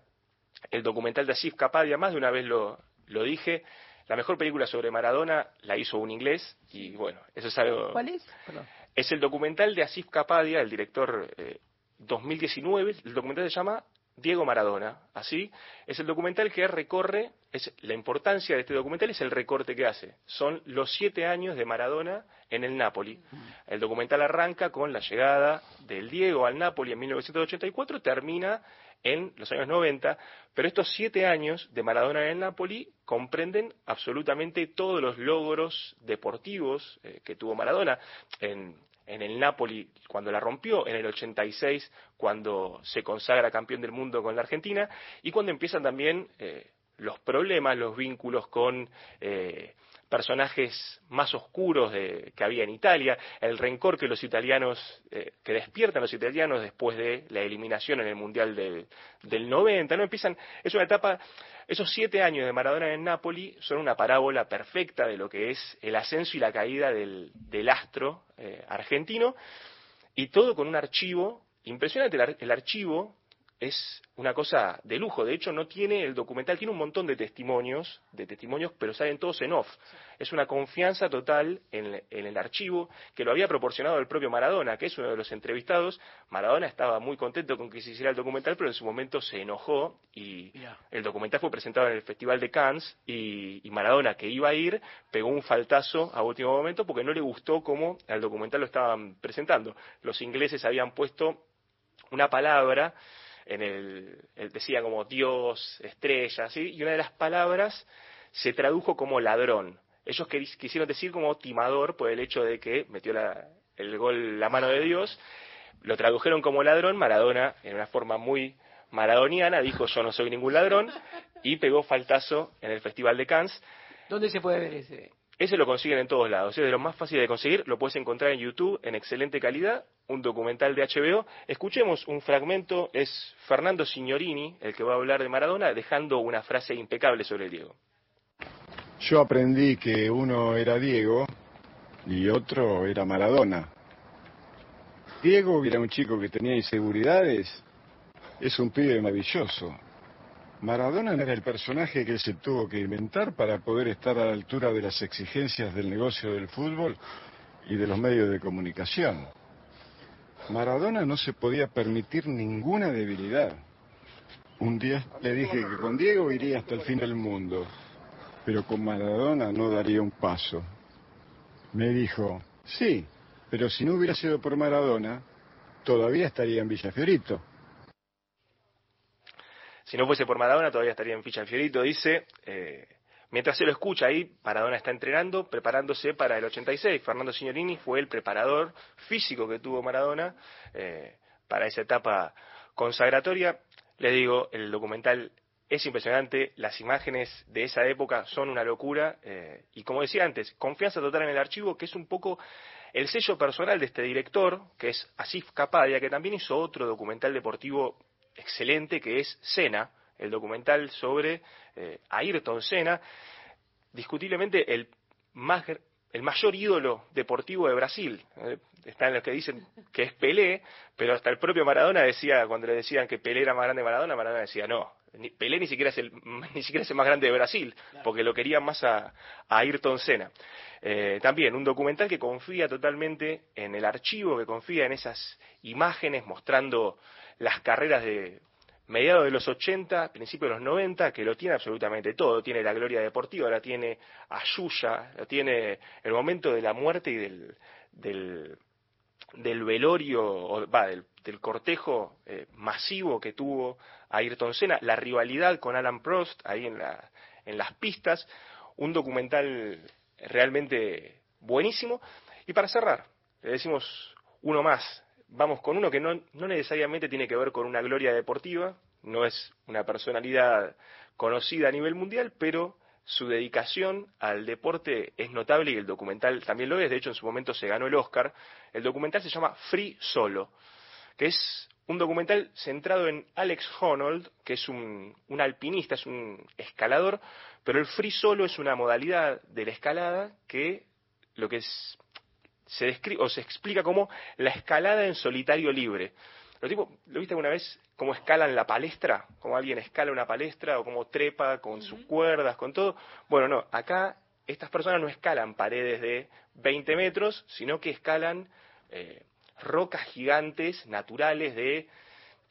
S2: el documental de Asif Kapadia, más de una vez lo, lo dije, la mejor película sobre Maradona la hizo un inglés y bueno, eso es algo...
S3: ¿Cuál es? Perdón.
S2: Es el documental de Asif Kapadia, el director eh, 2019. El documental se llama Diego Maradona. Así es el documental que recorre. Es la importancia de este documental es el recorte que hace. Son los siete años de Maradona en el Napoli. El documental arranca con la llegada del Diego al Napoli en 1984, termina en los años 90, pero estos siete años de Maradona en el Napoli comprenden absolutamente todos los logros deportivos eh, que tuvo Maradona en, en el Napoli cuando la rompió, en el 86 cuando se consagra campeón del mundo con la Argentina y cuando empiezan también eh, los problemas, los vínculos con eh, personajes más oscuros de- que había en Italia, el rencor que los italianos, eh, que despiertan los italianos después de la eliminación en el Mundial del, del 90, ¿no? Empiezan, es una etapa, esos siete años de Maradona en Nápoli son una parábola perfecta de lo que es el ascenso y la caída del, del astro eh, argentino, y todo con un archivo impresionante. El, ar- el archivo es una cosa de lujo. De hecho, no tiene el documental, tiene un montón de testimonios, de testimonios, pero salen todos en off. Es una confianza total en, en el archivo que lo había proporcionado el propio Maradona, que es uno de los entrevistados. Maradona estaba muy contento con que se hiciera el documental, pero en su momento se enojó y el documental fue presentado en el Festival de Cannes y, y Maradona, que iba a ir, pegó un faltazo a último momento porque no le gustó cómo al documental lo estaban presentando. Los ingleses habían puesto una palabra en el, el- decía como Dios, estrella, y una de las palabras se tradujo como ladrón. Ellos quisieron decir como timador por el hecho de que metió la- el gol la mano de Dios, lo tradujeron como ladrón, Maradona en una forma muy maradoniana dijo yo no soy ningún ladrón y pegó faltazo en el Festival de Cannes.
S3: ¿Dónde se puede ver ese?
S2: Ese lo consiguen en todos lados, es de lo más fácil de conseguir, lo puedes encontrar en YouTube en excelente calidad, un documental de HBO. Escuchemos un fragmento, es Fernando Signorini el que va a hablar de Maradona, dejando una frase impecable sobre Diego.
S17: Yo aprendí que uno era Diego y otro era Maradona. Diego era un chico que tenía inseguridades, es un pibe maravilloso. Maradona era el personaje que se tuvo que inventar para poder estar a la altura de las exigencias del negocio del fútbol y de los medios de comunicación. Maradona no se podía permitir ninguna debilidad. Un día le dije que con Diego iría hasta el fin del mundo, pero con Maradona no daría un paso. Me dijo, sí, pero si no hubiera sido por Maradona, todavía estaría en Villa Fiorito.
S2: Si no fuese por Maradona, todavía estaría en ficha el Fiorito, dice. eh, mientras se lo escucha ahí, Maradona está entrenando, preparándose para el 86. Fernando Signorini fue el preparador físico que tuvo Maradona eh, para esa etapa consagratoria. Les digo, el documental es impresionante, las imágenes de esa época son una locura eh, y como decía antes, confianza total en el archivo, que es un poco el sello personal de este director, que es Asif Kapadia, que también hizo otro documental deportivo excelente que es Senna, el documental sobre eh, Ayrton Senna, discutiblemente el más el mayor ídolo deportivo de Brasil. Eh, están los que dicen que es Pelé, pero hasta el propio Maradona decía, cuando le decían que Pelé era más grande que Maradona, Maradona decía, no, ni- Pelé ni siquiera es el, ni siquiera es el más grande de Brasil, porque lo querían más a, a Ayrton Senna. Eh, también un documental que confía totalmente en el archivo, que confía en esas imágenes mostrando las carreras de mediados de los 80, principios de los 90, que lo tiene absolutamente todo. Tiene la gloria deportiva, la tiene a Yuya, la tiene el momento de la muerte y del, del, velorio, o, va, del, del cortejo eh, masivo que tuvo Ayrton Senna, la rivalidad con Alan Prost ahí en, la, en las pistas, un documental realmente buenísimo. Y para cerrar, le decimos uno más. Vamos con uno que no, no necesariamente tiene que ver con una gloria deportiva, no es una personalidad conocida a nivel mundial, pero su dedicación al deporte es notable y el documental también lo es. De hecho, en su momento se ganó el Oscar. El documental se llama Free Solo, que es un documental centrado en Alex Honnold, que es un, un alpinista, es un escalador, pero el free solo es una modalidad de la escalada que lo que es, se describe o se explica como la escalada en solitario libre. Lo, tipo, ¿Lo viste alguna vez cómo escalan la palestra? Como alguien escala una palestra o cómo trepa con sus cuerdas, con todo. Bueno, no, acá estas personas no escalan paredes de 20 metros, sino que escalan eh, rocas gigantes naturales de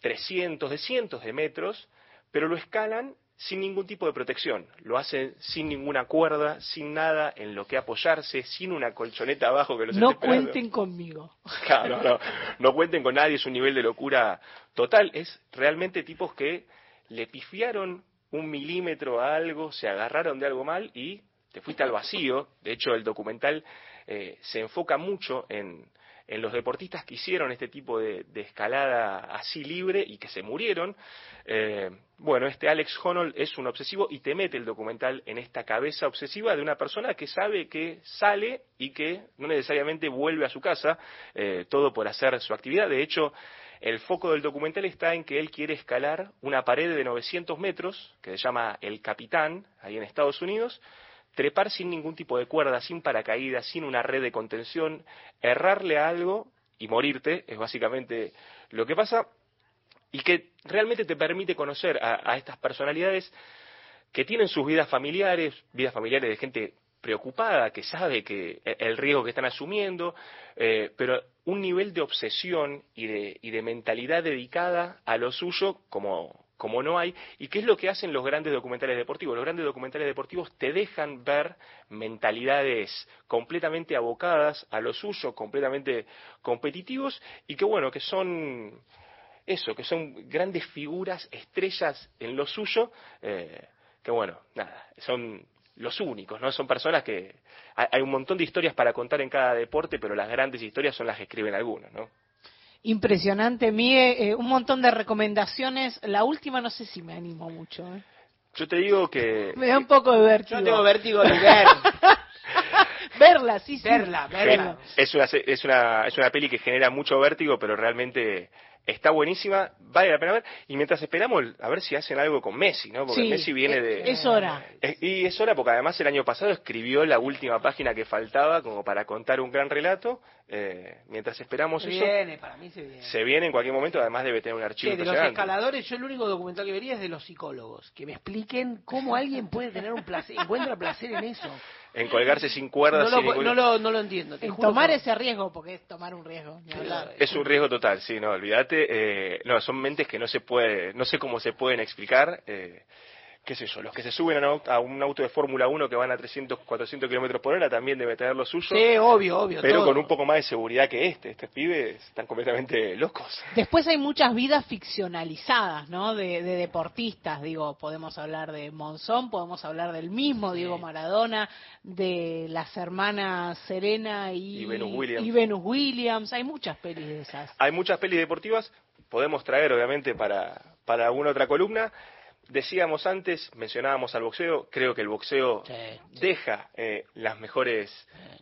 S2: 300, de cientos de metros, pero lo escalan sin ningún tipo de protección. Lo hacen sin ninguna cuerda, sin nada en lo que apoyarse, sin una colchoneta abajo que los
S1: No
S2: esté
S1: cuenten conmigo.
S2: Claro, no, no cuenten con nadie, es un nivel de locura total. Es realmente tipos que le pifiaron un milímetro a algo, se agarraron de algo mal y te fuiste al vacío. De hecho, el documental eh, se enfoca mucho en, en los deportistas que hicieron este tipo de, escalada así libre y que se murieron. Eh, bueno, este Alex Honnold es un obsesivo y te mete el documental en esta cabeza obsesiva de una persona que sabe que sale y que no necesariamente vuelve a su casa, eh, todo por hacer su actividad. De hecho, el foco del documental está en que él quiere escalar una pared de 900 metros, que se llama El Capitán, ahí en Estados Unidos, trepar sin ningún tipo de cuerda, sin paracaídas, sin una red de contención, errarle a algo y morirte, es básicamente lo que pasa, y que realmente te permite conocer a, a estas personalidades que tienen sus vidas familiares, vidas familiares de gente preocupada, que sabe que e, el riesgo que están asumiendo, eh, pero un nivel de obsesión y de, y de mentalidad dedicada a lo suyo como, como no hay, y qué es lo que hacen los grandes documentales deportivos. Los grandes documentales deportivos te dejan ver mentalidades completamente abocadas a lo suyo, completamente competitivos, y que bueno, que son eso, que son grandes figuras, estrellas en lo suyo, eh, que bueno, nada, son los únicos, ¿no? Son personas que hay hay un montón de historias para contar en cada deporte, pero las grandes historias son las que escriben algunos, ¿no?
S1: Impresionante, Mie, eh, un montón de recomendaciones. La última no sé si me animo mucho. ¿eh?
S2: Yo te digo que
S1: Me da un poco de vértigo.
S3: Yo tengo vértigo de ver.
S1: verla, sí, sí.
S3: Verla, verla.
S2: es una se- es una es una peli que genera mucho vértigo, pero realmente está buenísima, vale la pena ver. Y mientras esperamos a ver si hacen algo con Messi, ¿no? Porque
S1: Sí,
S2: Messi viene
S1: eh,
S2: de
S1: Es hora.
S2: Eh, Y es hora porque además el año pasado escribió la última página que faltaba como para contar un gran relato. Eh, mientras esperamos
S3: Se
S2: eso,
S3: viene, para mí se viene.
S2: se viene en cualquier momento, además debe tener un archivo
S3: de los escaladores, yo el único documental que vería es de los psicólogos. Que me expliquen cómo alguien puede tener un placer, encuentra placer en eso.
S2: En colgarse sin cuerdas.
S3: No lo,
S2: ningún-
S3: no, lo, no lo entiendo. te
S1: En
S3: juro
S1: tomar
S3: que-
S1: ese riesgo, porque es tomar un riesgo. ni hablar.
S2: Es un riesgo total, sí, no, olvídate. Eh, no, son mentes que no se puede, no sé cómo se pueden explicar. Eh, qué sé yo, los que se suben a un auto, a un auto de Fórmula 1 que van a 300, 400 kilómetros por hora también debe tener lo suyo.
S3: Sí, obvio, obvio.
S2: pero
S3: todo.
S2: con un poco más de seguridad que este. Estos pibes están completamente locos.
S1: Después hay muchas vidas ficcionalizadas, ¿no? De, de deportistas, digo, podemos hablar de Monzón, podemos hablar del mismo Diego Maradona, de las hermanas Serena y,
S2: Y Venus Williams.
S1: y Venus Williams. Hay muchas pelis de esas.
S2: Hay muchas pelis deportivas, podemos traer obviamente para, para alguna otra columna. Decíamos antes, mencionábamos al boxeo, creo que el boxeo deja eh, las mejores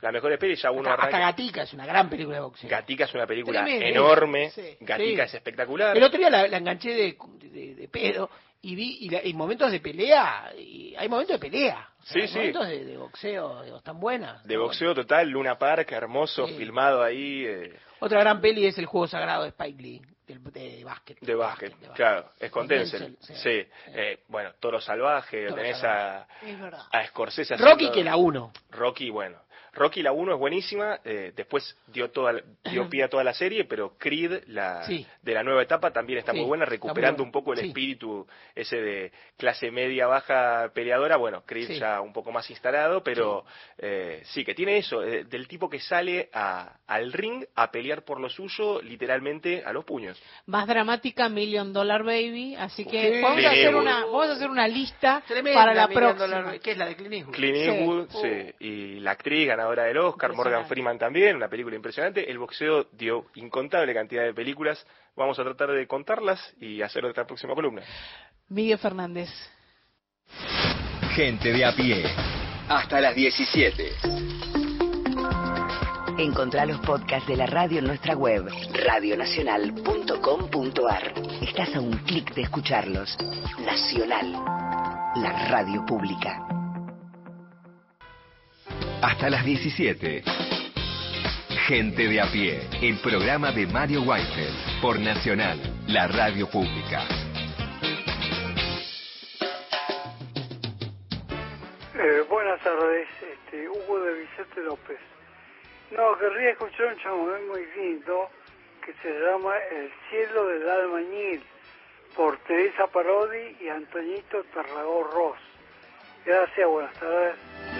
S2: las mejores pelis, ya uno
S3: Hasta, hasta
S2: arranca.
S3: Gatica es una gran película de boxeo.
S2: Gatica es una película
S3: Tremendo.
S2: enorme,
S3: Sí.
S2: Gatica
S3: Sí.
S2: es espectacular.
S3: El otro día la, la enganché de, de, de pedo y vi y, la- y momentos de pelea. Y hay momentos de pelea. O sea,
S2: Sí,
S3: hay
S2: sí.
S3: momentos de, de boxeo digo, están buenas.
S2: De boxeo total, Luna Park, hermoso,
S3: Sí.
S2: filmado ahí, eh,
S3: Otra gran peli es El Juego Sagrado de Spike Lee, del- de, básquet.
S2: de básquet, claro, es con Denzel, sí. Eh, bueno, Toro Salvaje,
S3: Toro
S2: tenés
S3: Salvaje.
S2: a, a Scorsese
S3: Rocky
S2: haciendo-
S3: que la uno.
S2: Rocky, bueno. Rocky la 1 es buenísima, eh, después dio toda la- dio pie a toda la serie, pero Creed la
S3: Sí.
S2: de la nueva etapa también está
S3: Sí,
S2: muy buena,
S3: muy
S2: recuperando
S3: buena.
S2: un poco el
S3: Sí.
S2: espíritu ese de clase media baja peleadora, bueno, Creed
S3: Sí.
S2: ya un poco más instalado, pero eh, sí, que tiene eso, eh, del tipo que sale a- al ring a pelear por lo suyo, literalmente a los puños.
S1: Más dramática Million Dollar Baby, así que
S3: Sí.
S1: vamos, a hacer una, vamos a hacer una lista
S3: Tremenda,
S1: para la próxima.
S3: Dollar- ¿Qué es la de Clint Eastwood?
S2: Clint
S1: Sí.
S2: Eastwood, sí, y la actriz ganadora del Oscar, Morgan Freeman también, una película impresionante. El boxeo dio incontable cantidad de películas. Vamos a tratar de contarlas y hacer otra próxima columna.
S1: Miguel Fernández.
S15: Gente de a pie.
S11: Hasta las 17. Encontrá los podcasts de la radio en nuestra web, radionacional.com.ar. Estás a un clic de escucharlos. Nacional, la radio pública.
S15: Hasta las 17. Gente de a pie. El programa de Mario Weinfeld. Por Nacional, la radio pública.
S18: Eh, buenas tardes, este, Hugo de Vicente López. No, querría escuchar un chamamé muy lindo que se llama El cielo del albañil por Teresa Parodi y Antoñito Tarragó Ross. Gracias, buenas tardes.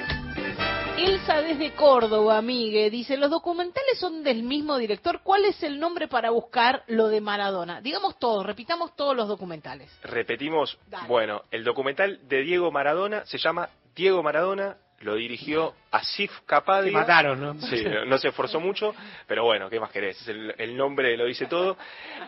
S1: Elsa desde Córdoba, Migue, dice, los documentales son del mismo director. ¿Cuál es el nombre para buscar lo de Maradona? Digamos todos, repitamos todos los documentales.
S2: Repetimos, bueno, el documental de Diego Maradona se llama Diego Maradona, lo dirigió Asif Kapadia.
S3: Se mataron, ¿no?
S2: Sí, no, no se esforzó mucho, pero bueno, ¿qué más querés? Es el, el nombre lo dice todo.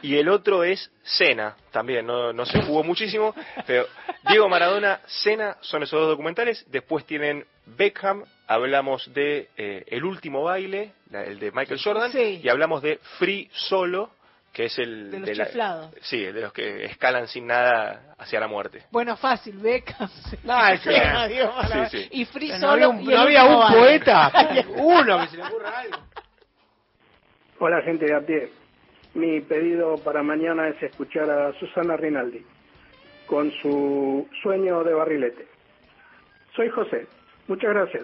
S2: Y el otro es Cena, también, no, no se jugó muchísimo, pero Diego Maradona, Cena son esos dos documentales. Después tienen Beckham, hablamos de eh, El último baile, la- el de Michael Jordan,
S1: Sí.
S2: y hablamos de Free Solo, que es el
S1: De los
S2: la-
S1: chiflados.
S2: sí, de los que escalan sin nada hacia la muerte.
S1: Bueno, fácil, Beckham.
S3: No, es que-
S1: Diego Maradona.
S2: Sí, sí.
S1: Y Free
S3: No
S1: solo.
S3: había un, no había un poeta, uno que se le ocurra algo.
S19: Hola gente de a pie. Mi pedido para mañana es escuchar a Susana Rinaldi con su sueño de barrilete. Soy José. Muchas gracias.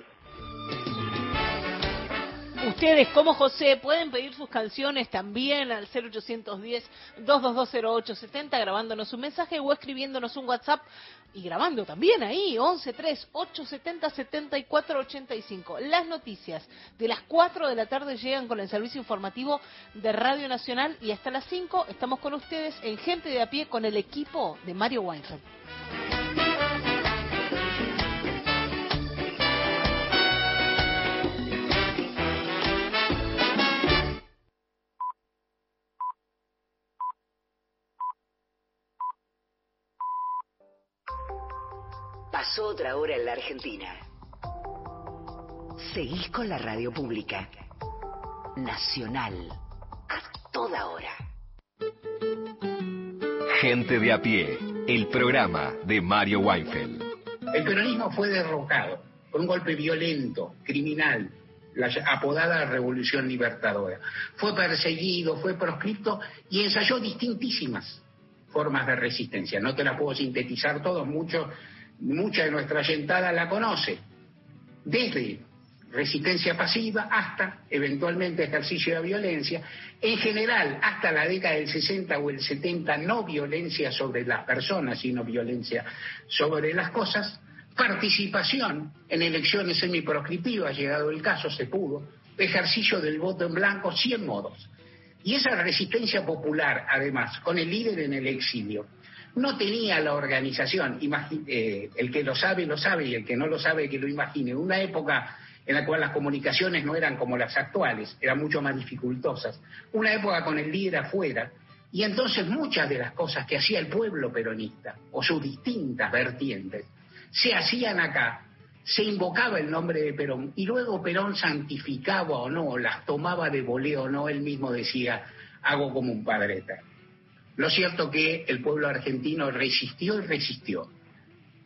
S1: Ustedes, como José, pueden pedir sus canciones también al 0810-2220870 grabándonos un mensaje o escribiéndonos un WhatsApp y grabando también ahí, 1138707485. Las noticias de las 4 de la tarde llegan con el servicio informativo de Radio Nacional y hasta las 5 estamos con ustedes en Gente de a pie con el equipo de Mario Weinfeld.
S11: Pasó otra hora en la Argentina. Seguís con la radio pública. Nacional. A toda hora.
S15: Gente de a pie, el programa de Mario Weinfeld.
S20: El peronismo fue derrocado por un golpe violento, criminal, la apodada Revolución Libertadora. Fue perseguido, fue proscripto y ensayó distintísimas formas de resistencia. No te las puedo sintetizar todos, mucho, mucha de nuestra yentada la conoce. Desde resistencia pasiva hasta eventualmente ejercicio de violencia, en general hasta la década del 60 o el 70 no violencia sobre las personas, sino violencia sobre las cosas, participación en elecciones semiproscriptivas, llegado el caso se pudo, ejercicio del voto en blanco, 100 modos. Y esa resistencia popular, además, con el líder en el exilio, no tenía la organización, eh, el que lo sabe lo sabe y el que no lo sabe que lo imagine, una época en la cual las comunicaciones no eran como las actuales, eran mucho más dificultosas, una época con el líder afuera, y entonces muchas de las cosas que hacía el pueblo peronista, o sus distintas vertientes, se hacían acá, se invocaba el nombre de Perón, y luego Perón santificaba o no, las tomaba de voleo o no, él mismo decía, hago como un padre eterno. Lo cierto que el pueblo argentino resistió y resistió,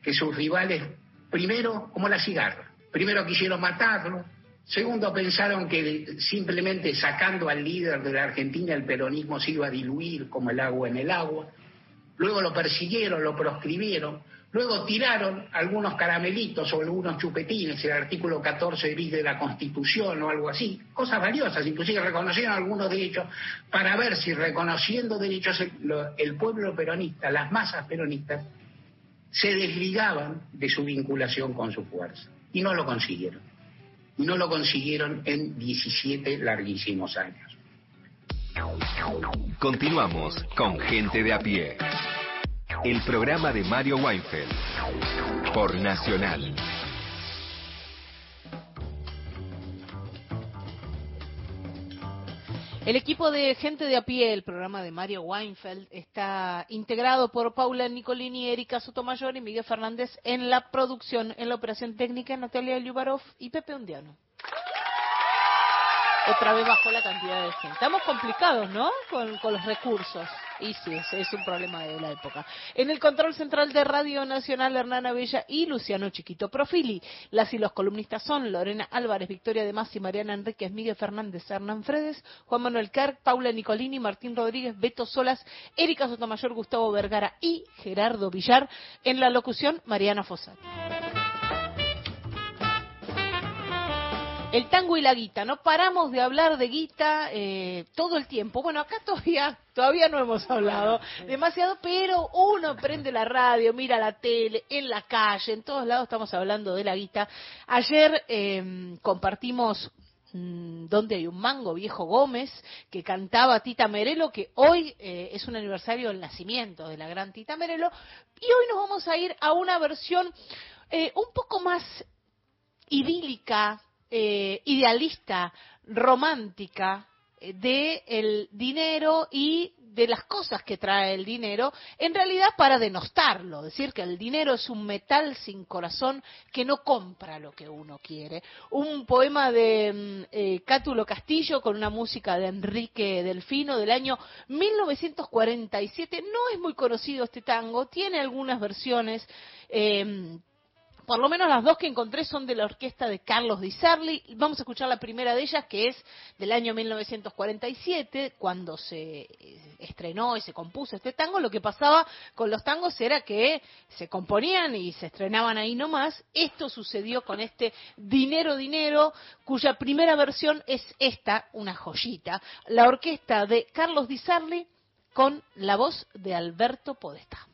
S20: que sus rivales, primero, como la cigarra, primero quisieron matarlo, segundo pensaron que simplemente sacando al líder de la Argentina el peronismo se iba a diluir como el agua en el agua, luego lo persiguieron, lo proscribieron, luego tiraron algunos caramelitos o algunos chupetines, el artículo 14 bis de la Constitución o algo así, cosas valiosas, inclusive reconocieron algunos derechos para ver si reconociendo derechos el, el pueblo peronista, las masas peronistas, se desligaban de su vinculación con su fuerza. Y no lo consiguieron. Y no lo consiguieron en 17 larguísimos años.
S15: Continuamos con Gente de a pie. El programa de Mario Weinfeld. Por Nacional.
S1: El equipo de gente de a pie, el programa de Mario Weinfeld, está integrado por Paula Nicolini, Erika Sotomayor y Miguel Fernández en la producción, en la operación técnica, Natalia Liubarov y Pepe Undiano. Otra vez bajó la cantidad de gente. Estamos complicados, ¿no? Con, con los recursos. Y sí, ese es un problema de la época. En el control central de Radio Nacional, Hernana Bella y Luciano Chiquito Profili. Las y los columnistas son Lorena Álvarez, Victoria de Masi, Mariana Enríquez, Miguel Fernández, Hernán Fredes, Juan Manuel Carr, Paula Nicolini, Martín Rodríguez, Beto Solas, Erika Sotomayor, Gustavo Vergara y Gerardo Villar. En la locución, Mariana Fossati. El tango y la guita, no paramos de hablar de guita eh, todo el tiempo. Bueno, acá todavía todavía no hemos hablado demasiado, pero uno prende la radio, mira la tele, en la calle, en todos lados estamos hablando de la guita. Ayer eh, compartimos mm, donde hay un mango viejo Gómez que cantaba Tita Merelo, que hoy eh, es un aniversario del nacimiento de la gran Tita Merelo, y hoy nos vamos a ir a una versión eh, un poco más idílica, eh, idealista, romántica eh, de dinero y de las cosas que trae el dinero, en realidad para denostarlo, decir que el dinero es un metal sin corazón que no compra lo que uno quiere. Un poema de mm, eh, Cátulo Castillo con una música de Enrique Delfino del año 1947. No es muy conocido este tango, tiene algunas versiones. eh, por lo menos las dos que encontré son de la orquesta de Carlos Di Sarli. Vamos a escuchar la primera de ellas, que es del año 1947, cuando se eh, estrenó y se compuso este tango. Lo que pasaba con los tangos era que se componían y se estrenaban ahí nomás. Esto sucedió con este Dinero Dinero, cuya primera versión es esta, una joyita. La orquesta de Carlos Di Sarli con la voz de Alberto Podestá.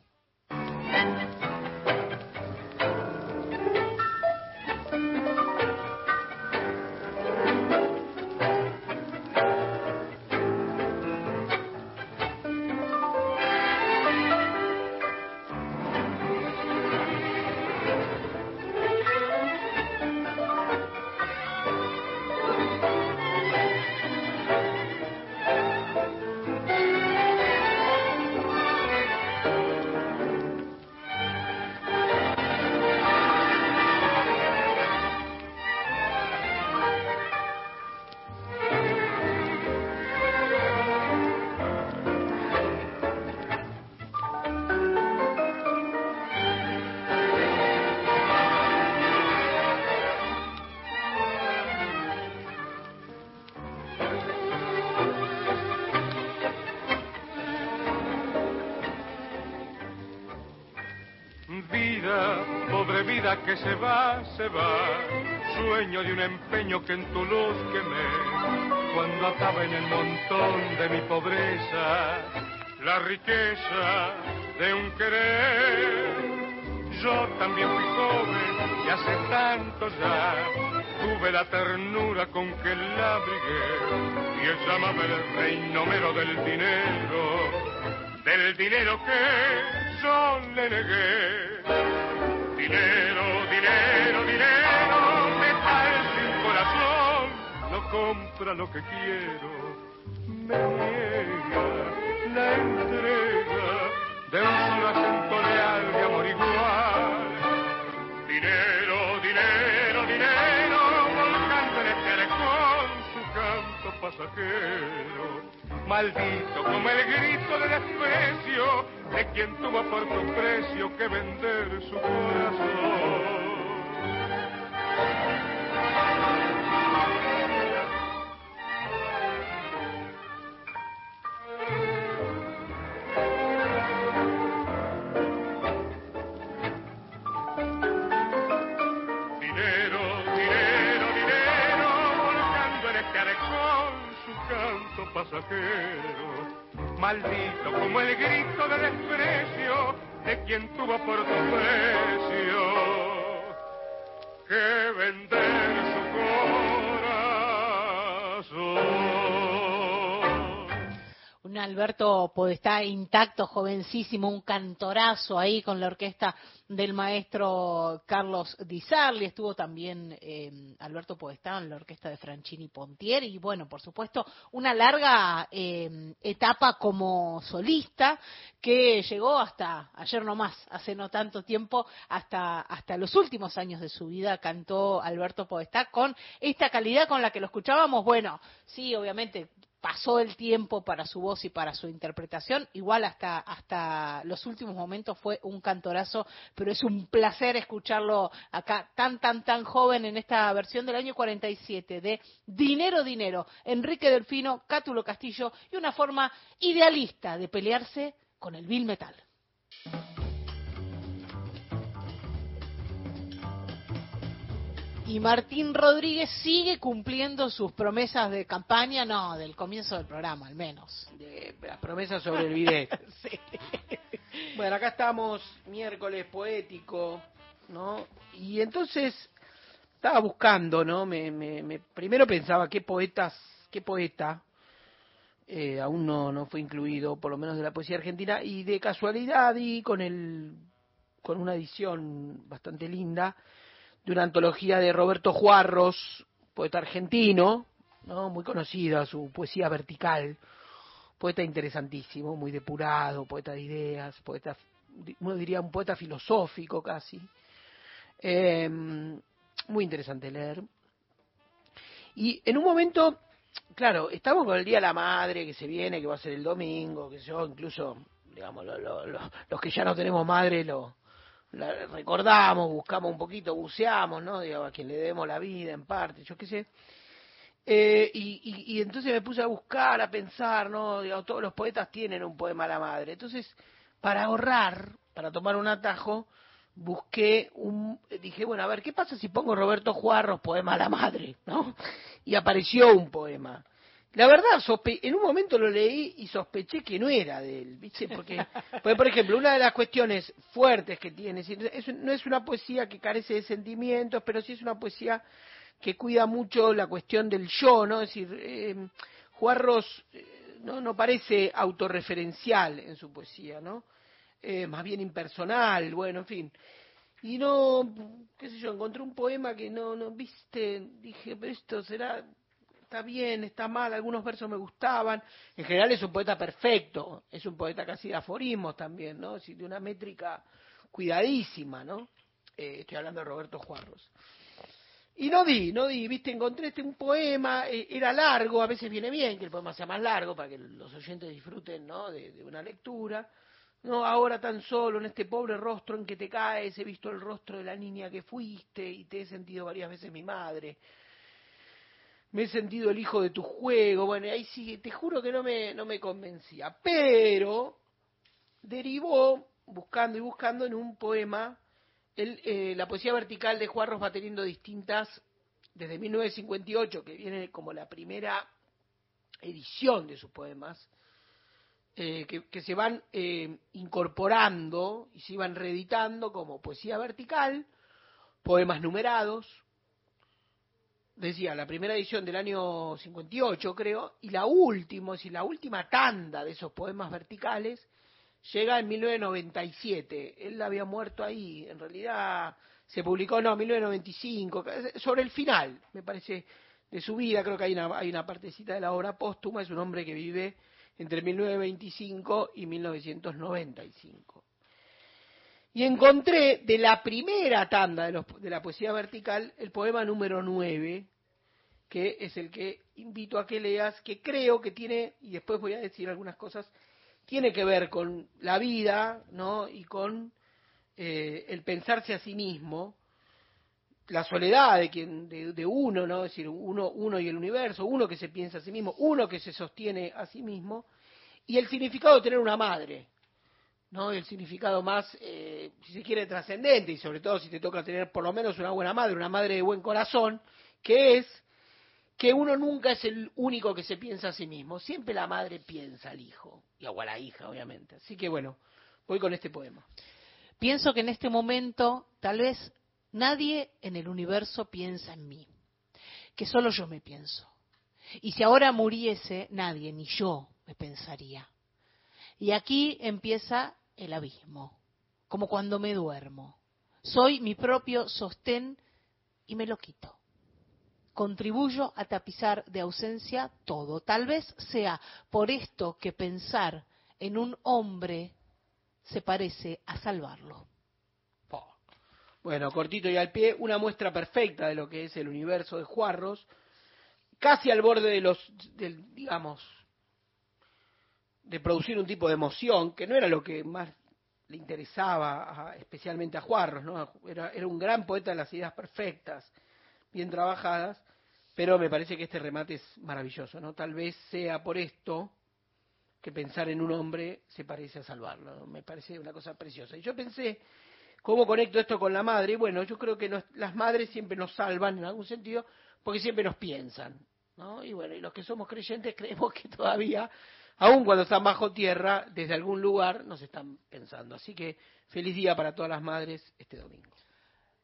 S21: Vida, pobre vida que se va, se va. Sueño de un empeño que en tu luz quemé. Cuando acaba en el montón de mi pobreza, la riqueza de un querer. Yo también fui joven y hace tanto ya tuve la ternura con que la abrigué. Y él llámame el reino mero del dinero, del dinero que le negué. Dinero, dinero, dinero, metal sin corazón, no compra lo que quiero, me niega la entrega de un acento leal de amor igual. Dinero, dinero, dinero, volcando en este su canto pasajero. Maldito como el grito de desprecio de quien tuvo por tu precio que vender su corazón. Maldito como el grito de desprecio de quien tuvo por tu precio que vender su corazón.
S1: Un Alberto Podestá intacto, jovencísimo, un cantorazo ahí con la orquesta del maestro Carlos Di Sarli. Estuvo también eh, Alberto Podestá en la orquesta de Franchini Pontieri. Y bueno, por supuesto, una larga eh, etapa como solista que llegó hasta ayer nomás, hace no tanto tiempo, hasta, hasta los últimos años de su vida cantó Alberto Podestá con esta calidad con la que lo escuchábamos. Bueno, sí, obviamente pasó el tiempo para su voz y para su interpretación, igual hasta, hasta los últimos momentos fue un cantorazo, pero es un placer escucharlo acá tan, tan, tan joven en esta versión del año 47 de Dinero, Dinero, Enrique Delfino, Cátulo Castillo y una forma idealista de pelearse con el Bill Metal. Y Martín Rodríguez sigue cumpliendo sus promesas de campaña, no, del comienzo del programa al menos.
S3: De las promesas sobre el bidet. Bueno, acá estamos, miércoles poético, ¿no? Y entonces estaba buscando, ¿no? Me, me, me- primero pensaba qué poetas, qué poeta eh, aún no, no fue incluido, por lo menos de la poesía argentina, y de casualidad y con el con una edición bastante linda de una antología de Roberto Juarros, poeta argentino, ¿no? muy conocida su poesía vertical, poeta interesantísimo, muy depurado, poeta de ideas, poeta, uno diría un poeta filosófico casi. Eh, muy interesante leer. Y en un momento, claro, estamos con el Día de la Madre que se viene, que va a ser el domingo, que yo, incluso, digamos, lo- lo- lo- los que ya no tenemos madre lo la recordamos, buscamos un poquito, buceamos, ¿no? Digo, a quien le demos la vida en parte, yo qué sé. Eh, y, y, y entonces me puse a buscar, a pensar, ¿no? Digo, todos los poetas tienen un poema a la madre. Entonces, para ahorrar, para tomar un atajo, busqué un, dije, bueno, a ver, ¿qué pasa si pongo Roberto Juarros, poema a la madre, ¿no? Y apareció un poema. La verdad, sospe- en un momento lo leí y sospeché que no era de él, ¿viste? Porque, porque, por ejemplo, una de las cuestiones fuertes que tiene, es no es una poesía que carece de sentimientos, pero sí es una poesía que cuida mucho la cuestión del yo, ¿no? Es decir, eh, Juarros eh, no, no parece autorreferencial en su poesía, ¿no? Eh, más bien impersonal, bueno, en fin. Y no, qué sé yo, encontré un poema que no, no, viste, dije, pero esto será, está bien, está mal, algunos versos me gustaban. En general es un poeta perfecto, es un poeta casi de aforismos también, ¿no? Decir, de una métrica cuidadísima, ¿no? Eh, estoy hablando de Roberto Juarros. Y no di, no di, viste, encontré este un poema, eh, era largo, a veces viene bien que el poema sea más largo para que los oyentes disfruten, ¿no? De, de una lectura. No, ahora tan solo en este pobre rostro en que te caes, he visto el rostro de la niña que fuiste y te he sentido varias veces mi madre. Me he sentido el hijo de tu juego. Bueno, ahí sí, te juro que no me, no me convencía. Pero derivó, buscando y buscando, en un poema. Eh, la poesía vertical de Juarros va teniendo distintas, desde 1958, que viene como la primera edición de sus poemas, eh, que, que se van eh, incorporando y se iban reeditando como poesía vertical, poemas numerados, decía, la primera edición del año 58 creo, y la última, decir, la última tanda de esos poemas verticales llega en 1997. Él había muerto ahí, en realidad se publicó, no, 1995, sobre el final, me parece, de su vida, creo que hay una, hay una partecita de la obra póstuma, es un hombre que vive entre 1925 y 1995. Y encontré de la primera tanda de, los- de la poesía vertical el poema número 9, que es el que invito a que leas, que creo que tiene, y después voy a decir algunas cosas, tiene que ver con la vida, ¿no? Y con eh, el pensarse a sí mismo, la soledad de quien, de, de uno, ¿no? Es decir, uno, uno y el universo, uno que se piensa a sí mismo, uno que se sostiene a sí mismo, y el significado de tener una madre, ¿no? El significado más, eh, si se quiere, trascendente, y sobre todo si te toca tener por lo menos una buena madre, una madre de buen corazón, que es que uno nunca es el único que se piensa a sí mismo, siempre la madre piensa al hijo, y a la hija, obviamente. Así que bueno, voy con este poema.
S1: Pienso que en este momento tal vez nadie en el universo piensa en mí, que solo yo me pienso. Y si ahora muriese, nadie, ni yo, me pensaría. Y aquí empieza el abismo, como cuando me duermo. Soy mi propio sostén y me lo quito. Contribuyo a tapizar de ausencia todo. Tal vez sea por esto que pensar en un hombre se parece a salvarlo.
S3: Bueno, cortito y al pie, una muestra perfecta de lo que es el universo de Juarros, casi al borde de los, del, digamos, de producir un tipo de emoción, que no era lo que más le interesaba a- especialmente a Juarros, ¿no? Era, era un gran poeta de las ideas perfectas, bien trabajadas, pero me parece que este remate es maravilloso, ¿no? Tal vez sea por esto que pensar en un hombre se parece a salvarlo, me parece una cosa preciosa. Y yo pensé, ¿cómo conecto esto con la madre? Bueno, yo creo que las madres siempre nos salvan en algún sentido, porque siempre nos piensan, ¿no? Y bueno, y los que somos creyentes creemos que todavía, aun cuando están bajo tierra, desde algún lugar nos están pensando. Así que feliz día para todas las madres este domingo.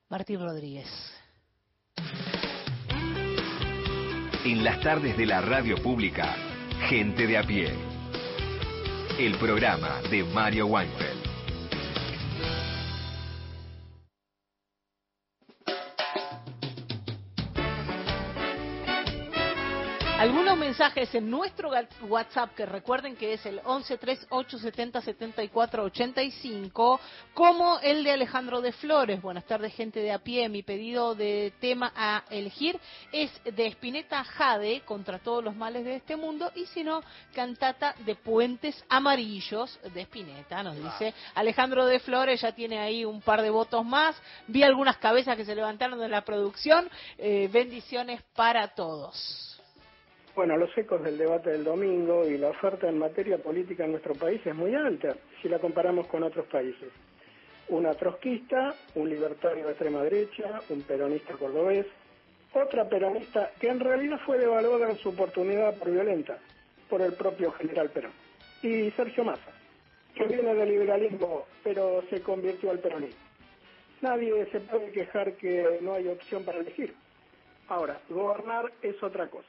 S1: Martín Rodríguez.
S15: En las tardes de la radio pública, Gente de a pie. El programa de Mario Weinfeld.
S1: Algunos mensajes en nuestro WhatsApp, que recuerden que es el 1138707485, como el de Alejandro de Flores. Buenas tardes, gente de a pie. Mi pedido de tema a elegir es de Spinetta Jade, contra todos los males de este mundo, y si no, cantata de Puentes Amarillos de Spinetta, nos dice Alejandro de Flores. Ya tiene ahí un par de votos más. Vi algunas cabezas que se levantaron de la producción. Eh, bendiciones para todos.
S19: Bueno, los ecos del debate del domingo y la oferta en materia política en nuestro país es muy alta si la comparamos con otros países. Una trotskista, un libertario de extrema derecha, un peronista cordobés, otra peronista que en realidad fue devaluada en su oportunidad por violenta por el propio general Perón. Y Sergio Massa, que viene del liberalismo pero se convirtió al peronismo. Nadie se puede quejar que no hay opción para elegir. Ahora, gobernar es otra cosa.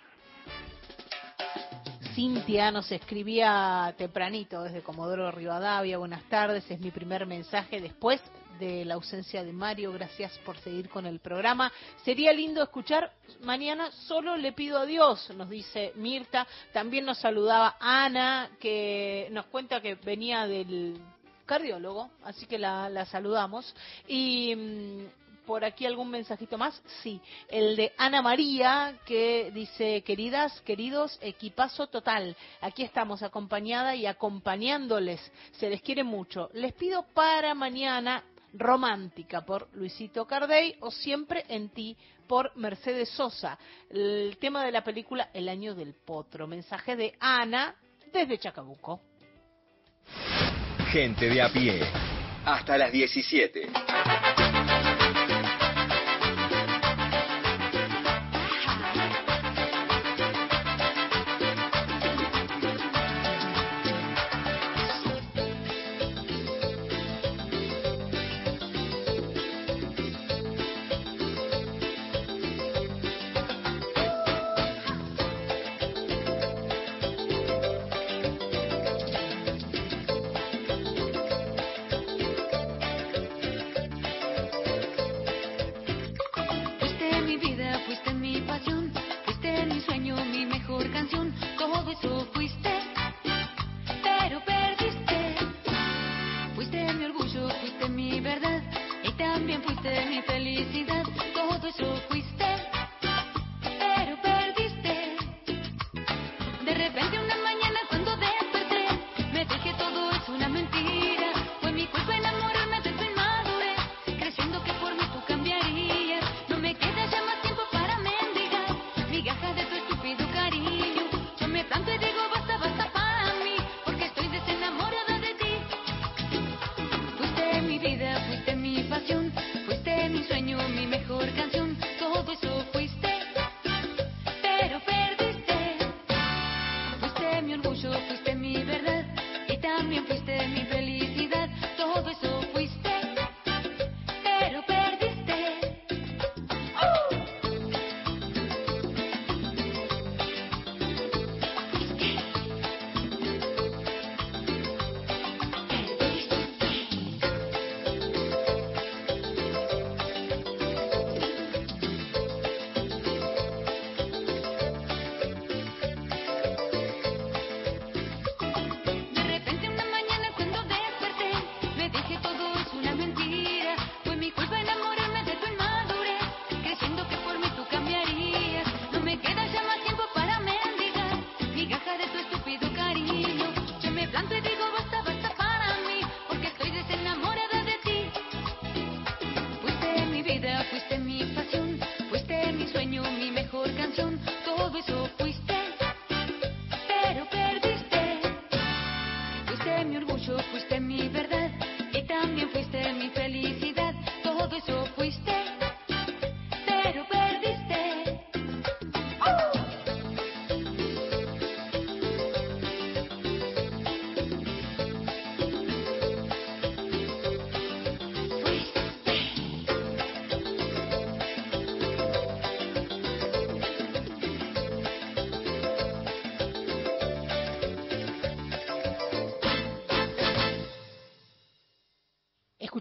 S1: Cintia nos escribía tempranito desde Comodoro Rivadavia. Buenas tardes, es mi primer mensaje después de la ausencia de Mario. Gracias por seguir con el programa. Sería lindo escuchar mañana. Solo le pido a Dios, nos dice Mirta. También nos saludaba Ana, que nos cuenta que venía del cardiólogo, así que la, saludamos. Y mm, por aquí algún mensajito más. Sí, el de Ana María que dice, queridas, queridos, equipazo total. Aquí estamos acompañada y acompañándoles. Se les quiere mucho. Les pido para mañana Romántica por Luisito Cardey o Siempre en ti por Mercedes Sosa. El tema de la película El año del potro. Mensaje de Ana desde Chacabuco.
S15: Gente de a pie. Hasta las 17.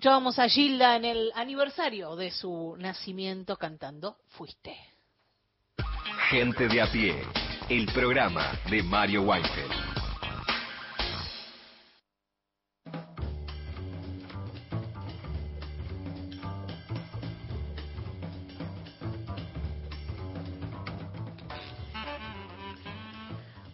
S1: Escuchábamos a Gilda en el aniversario de su nacimiento cantando Fuiste.
S15: Gente de a pie. el programa de Mario Weinfeld.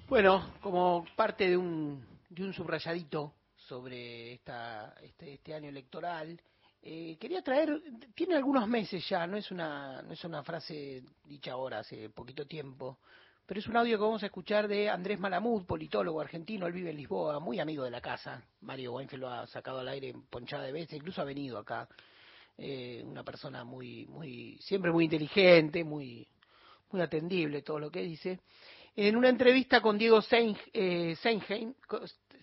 S3: Bueno, como parte de un, de un subrayadito sobre esta, este, este año electoral, eh, quería traer, tiene algunos meses ya, no es, una, no es una frase dicha ahora, hace poquito tiempo, pero es un audio que vamos a escuchar de Andrés Malamud, politólogo argentino, él vive en Lisboa, muy amigo de la casa, Mario Weinfeld lo ha sacado al aire ponchada de veces, incluso ha venido acá, eh, una persona muy, muy, siempre muy inteligente, muy, muy atendible todo lo que dice. En una entrevista con Diego Sein- eh,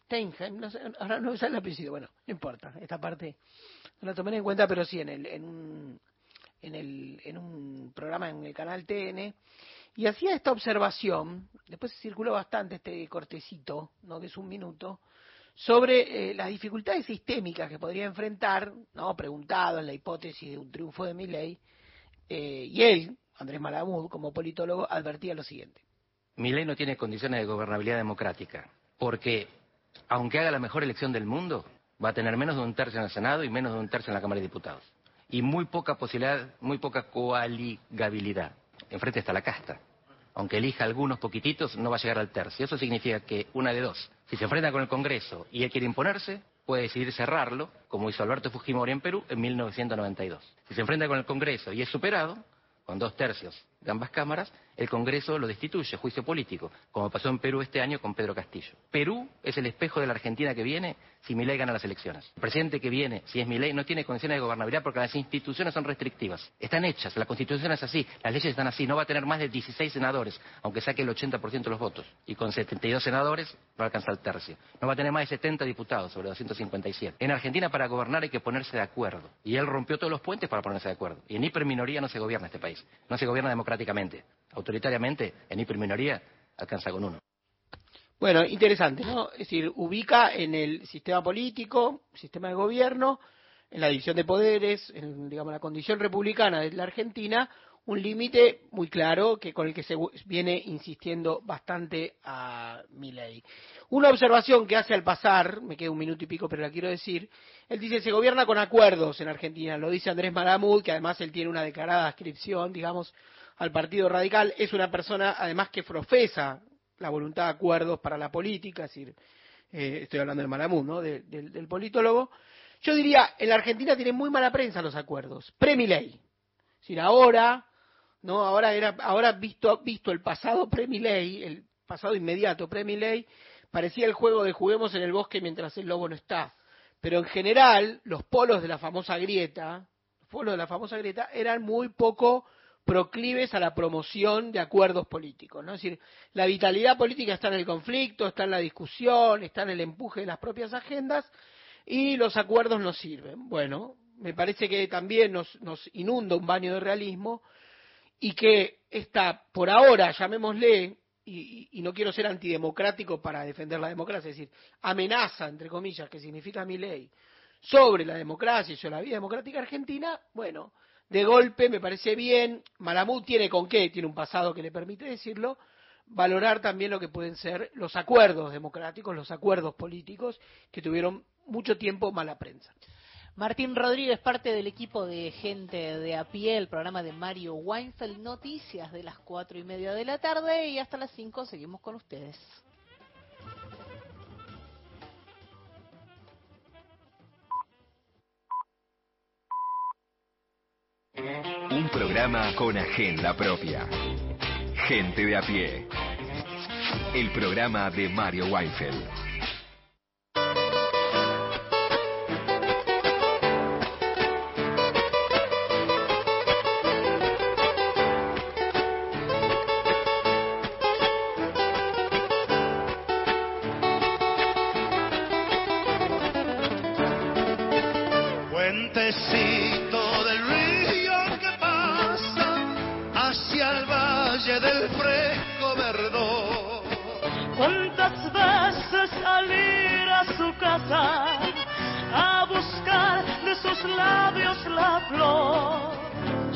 S3: Steinheim, no sé, ahora no sale el apellido, bueno, no importa, esta parte no la tomé en cuenta, pero sí en, el, en, un, en, el, en un programa en el canal TN, y hacía esta observación, después circuló bastante este cortecito, ¿no? que es un minuto, sobre eh, las dificultades sistémicas que podría enfrentar, ¿no? preguntado en la hipótesis de un triunfo de Milley, eh, y él, Andrés Malamud, como politólogo, advertía lo siguiente.
S22: Milei no tiene condiciones de gobernabilidad democrática, porque aunque haga la mejor elección del mundo, va a tener menos de un tercio en el Senado y menos de un tercio en la Cámara de Diputados. Y muy poca posibilidad, muy poca coaligabilidad. Enfrente está la casta. Aunque elija algunos poquititos, no va a llegar al tercio. Eso significa que una de dos. Si se enfrenta con el Congreso y él quiere imponerse, puede decidir cerrarlo, como hizo Alberto Fujimori en Perú en 1992. Si se enfrenta con el Congreso y es superado, con dos tercios de ambas cámaras, el Congreso lo destituye, juicio político, como pasó en Perú este año con Pedro Castillo. Perú es el espejo de la Argentina que viene si Milei gana las elecciones. El presidente que viene, si es Milei, no tiene condiciones de gobernabilidad porque las instituciones son restrictivas. Están hechas, la Constitución es así, las leyes están así, no va a tener más de 16 senadores, aunque saque el 80% de los votos. Y con 72 senadores no alcanza el tercio. No va a tener más de 70 diputados sobre 257. En Argentina para gobernar hay que ponerse de acuerdo. Y él rompió todos los puentes para ponerse de acuerdo. Y en hiperminoría no se gobierna este país. No se gobierna democráticamente. Autoritariamente, en hiperminoría, alcanza con uno.
S3: Bueno, interesante, ¿no? Es decir, ubica en el sistema político, sistema de gobierno, en la división de poderes, en digamos la condición republicana de la Argentina, un límite muy claro que con el que se viene insistiendo bastante a Milei. Una observación que hace al pasar, me queda un minuto y pico, pero la quiero decir, él dice se gobierna con acuerdos en Argentina, lo dice Andrés Maramud, que además él tiene una declarada adscripción, digamos, al Partido Radical, es una persona además que profesa la voluntad de acuerdos para la política, es decir, eh, estoy hablando de Malamud, ¿no? De- del, del politólogo. Yo diría, en la Argentina tienen muy mala prensa los acuerdos, pre-Milei. Es decir, ahora, ¿no? Ahora era, ahora visto, visto el pasado pre-Milei, el pasado inmediato pre-Milei, parecía el juego de juguemos en el bosque mientras el lobo no está. Pero en general, los polos de la famosa grieta, los polos de la famosa grieta eran muy poco proclives a la promoción de acuerdos políticos, ¿no? Es decir, la vitalidad política está en el conflicto, está en la discusión, está en el empuje de las propias agendas y los acuerdos no sirven. Bueno, me parece que también nos, nos inunda un baño de realismo y que esta, por ahora, llamémosle, y, y- no quiero ser antidemocrático para defender la democracia, es decir, amenaza, entre comillas, que significa mi ley, sobre la democracia y sobre la vida democrática argentina, bueno, de golpe me parece bien, Malamud tiene con qué, tiene un pasado que le permite decirlo, valorar también lo que pueden ser los acuerdos democráticos, los acuerdos políticos que tuvieron mucho tiempo mala prensa.
S1: Martín Rodríguez, parte del equipo de Gente de a pie, el programa de Mario Weinfeld, noticias de las cuatro y media de la tarde y hasta las cinco seguimos con ustedes.
S15: Un programa con agenda propia. Gente de a pie. El programa de Mario Weinfeld.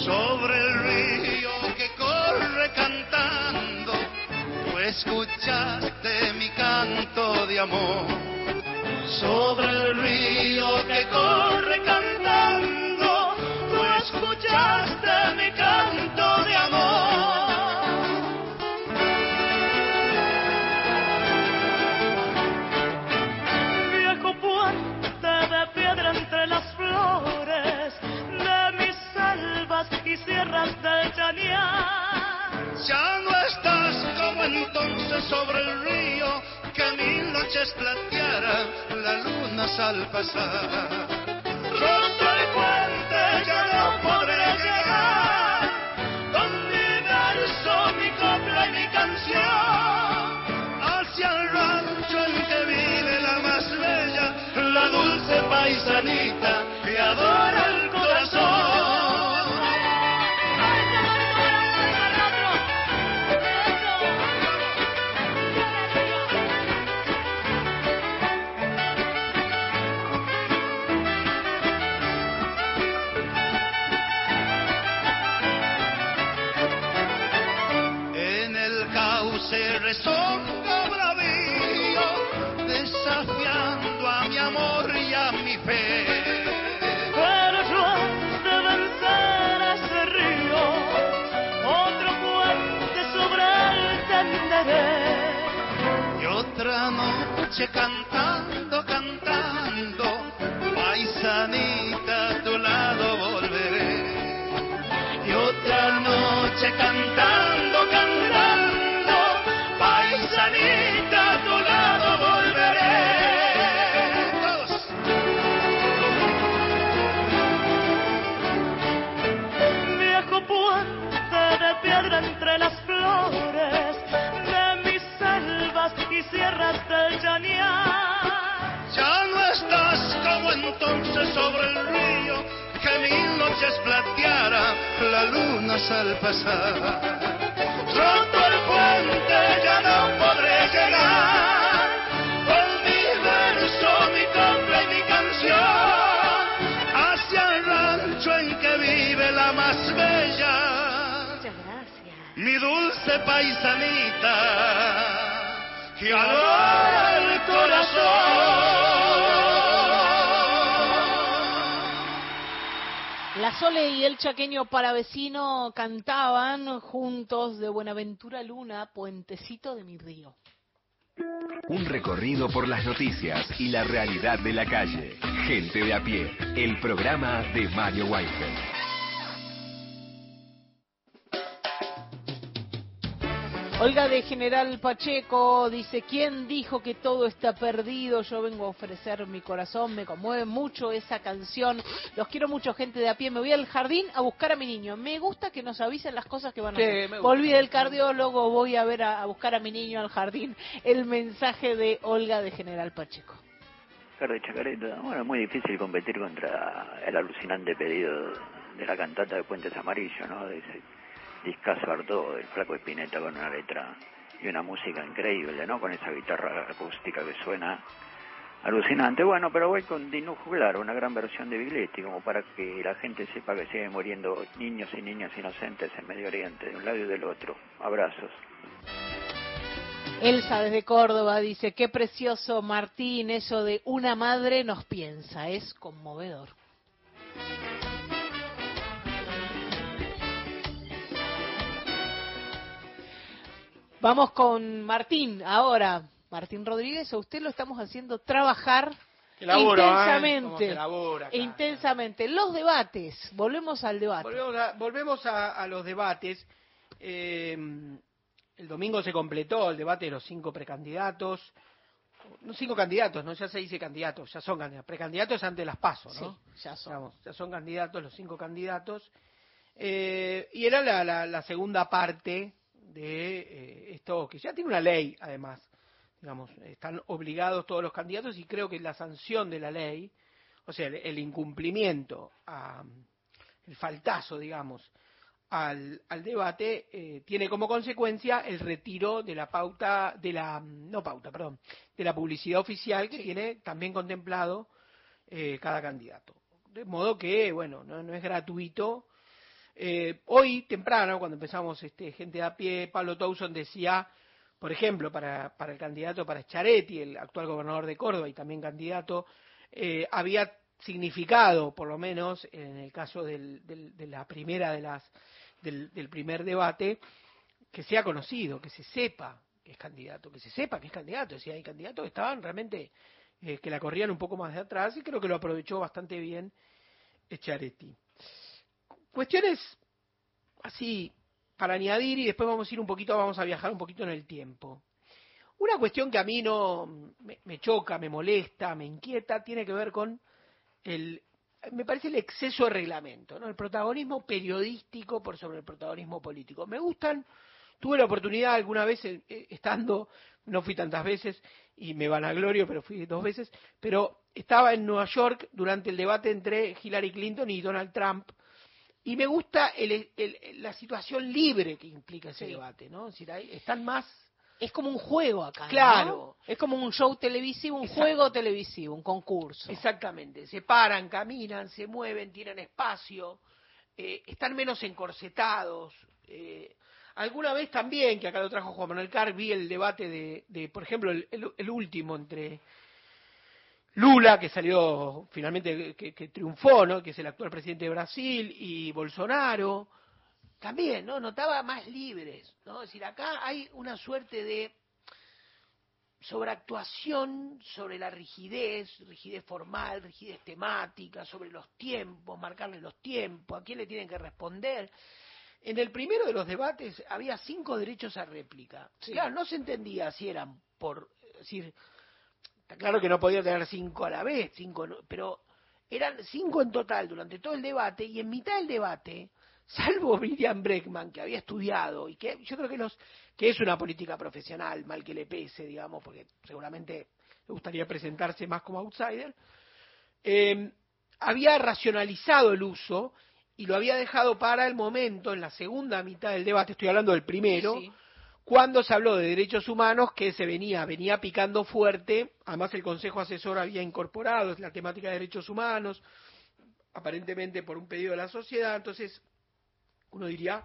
S23: Sobre el río que corre cantando, escuchaste mi canto de amor sobre el río que corre cantando. Tú escuchaste mi entonces sobre el río que mil noches platearan la luna al pasar. Roto el puente ya no podré llegar con mi verso, mi copla y mi canción hacia el rancho en que vive la más bella, la dulce paisanita que adora el corazón. Y otra noche cantando, cantando, paisanita a tu lado volveré. Y otra noche cantando, sobre el río que mil noches plateara la luna al pasar. Roto el puente ya no podré llegar con mi verso, mi copla y mi canción hacia el rancho en que vive la más bella.
S24: Muchas gracias.
S23: Mi dulce paisanita que adora el corazón.
S1: La Sole y el chaqueño paravecino cantaban juntos de Buenaventura Luna, Puentecito de mi río.
S15: Un recorrido por las noticias y la realidad de la calle. Gente de a pie. El programa de Mario Weinfeld.
S1: Olga de General Pacheco dice, ¿quién dijo que todo está perdido? Yo vengo a ofrecer mi corazón, me conmueve mucho esa canción. Los quiero mucho, gente de a pie. Me voy al jardín a buscar a mi niño. Me gusta que nos avisen las cosas que van a
S3: Sí,
S1: hacer. Volví del cardiólogo, voy a ver a, a buscar a mi niño al jardín. El mensaje de Olga de General Pacheco.
S25: Ricardo Chacareta, bueno, muy difícil competir contra el alucinante pedido de la cantata de Puentes Amarillos, ¿no? De ese discazo harto del flaco Espineta con una letra y una música increíble, ¿no? Con esa guitarra acústica que suena alucinante. Bueno, pero voy con Dino Juglar, una gran versión de Biglietti, como para que la gente sepa que siguen muriendo niños y niñas inocentes en Medio Oriente, de un lado y del otro. Abrazos.
S1: Elsa desde Córdoba dice, qué precioso Martín, eso de una madre nos piensa, es conmovedor. Vamos con Martín ahora. Martín Rodríguez, a usted lo estamos haciendo trabajar
S3: ¿eh?
S1: Intensamente. intensamente. Los debates, volvemos al debate.
S3: Volvemos a, volvemos a- a los debates. Eh, el domingo se completó el debate de los cinco precandidatos. No cinco candidatos, no ya se dice candidatos, ya son candidatos. Precandidatos antes de las pasos, ¿no?
S1: Sí, ya son.
S3: Digamos, ya son candidatos los cinco candidatos. Eh, y era la, la- la segunda parte de eh, esto, que ya tiene una ley, además. Digamos, están obligados todos los candidatos y creo que la sanción de la ley, o sea, el, el incumplimiento, a, el faltazo, digamos, al, al debate, eh, tiene como consecuencia el retiro de la pauta, de la, no pauta, perdón, de la publicidad oficial que tiene también contemplado eh, cada candidato. De modo que, bueno, no, no es gratuito. Eh, hoy temprano, cuando empezamos este, gente a pie, Pablo Towson decía, por ejemplo, para, el candidato, para Schiaretti, el actual gobernador de Córdoba y también candidato, eh, había significado, por lo menos en el caso del- de la primera de las, del, primer debate, que sea conocido, que se sepa que es candidato, que se sepa que es candidato. Decir, hay candidatos que estaban realmente, eh, que la corrían un poco más de atrás y creo que lo aprovechó bastante bien Schiaretti. Cuestiones así para añadir y después vamos a ir un poquito, vamos a viajar un poquito en el tiempo. Una cuestión que a mí no me, choca, me molesta, me inquieta, tiene que ver con el, me parece el exceso de reglamento, ¿no? El protagonismo periodístico por sobre el protagonismo político. Me gustan, tuve la oportunidad alguna vez eh, eh, estando, no fui tantas veces y me vanaglorio, pero fui dos veces, pero estaba en Nueva York durante el debate entre Hillary Clinton y Donald Trump y me gusta el- el- la situación libre que implica ese
S1: Sí.
S3: debate, ¿no? Es decir, hay- están más
S1: Es como un juego acá. ¿no?
S3: Claro.
S1: Es como un show televisivo, un
S3: Exacto.
S1: juego televisivo, un concurso.
S3: Exactamente, se paran, caminan, se mueven, tienen espacio, eh, están menos encorsetados. eh, alguna vez también, que acá lo trajo Juan Manuel Carr, vi el debate de, de, por ejemplo, el, el- el último entre Lula, que salió finalmente, que, que triunfó, ¿no? que es el actual presidente de Brasil, y Bolsonaro. También, ¿no? Notaba más libres, ¿no? Es decir, acá hay una suerte de sobreactuación sobre la rigidez, rigidez formal, rigidez temática, sobre los tiempos, marcarle los tiempos, a quién le tienen que responder. En el primero de los debates había cinco derechos a réplica. Claro, no se entendía si eran por es decir, claro que no podía tener cinco a la vez, cinco, pero eran cinco en total durante todo el debate y en mitad del debate, salvo Miriam Breckman que había estudiado y que yo creo que los que es una política profesional, mal que le pese, digamos, porque seguramente le gustaría presentarse más como outsider, eh, había racionalizado el uso y lo había dejado para el momento, en la segunda mitad del debate, estoy hablando del primero,
S1: Sí.
S3: Cuando se habló de derechos humanos que se venía, venía picando fuerte, además el Consejo Asesor había incorporado la temática de derechos humanos, aparentemente por un pedido de la sociedad, entonces uno diría,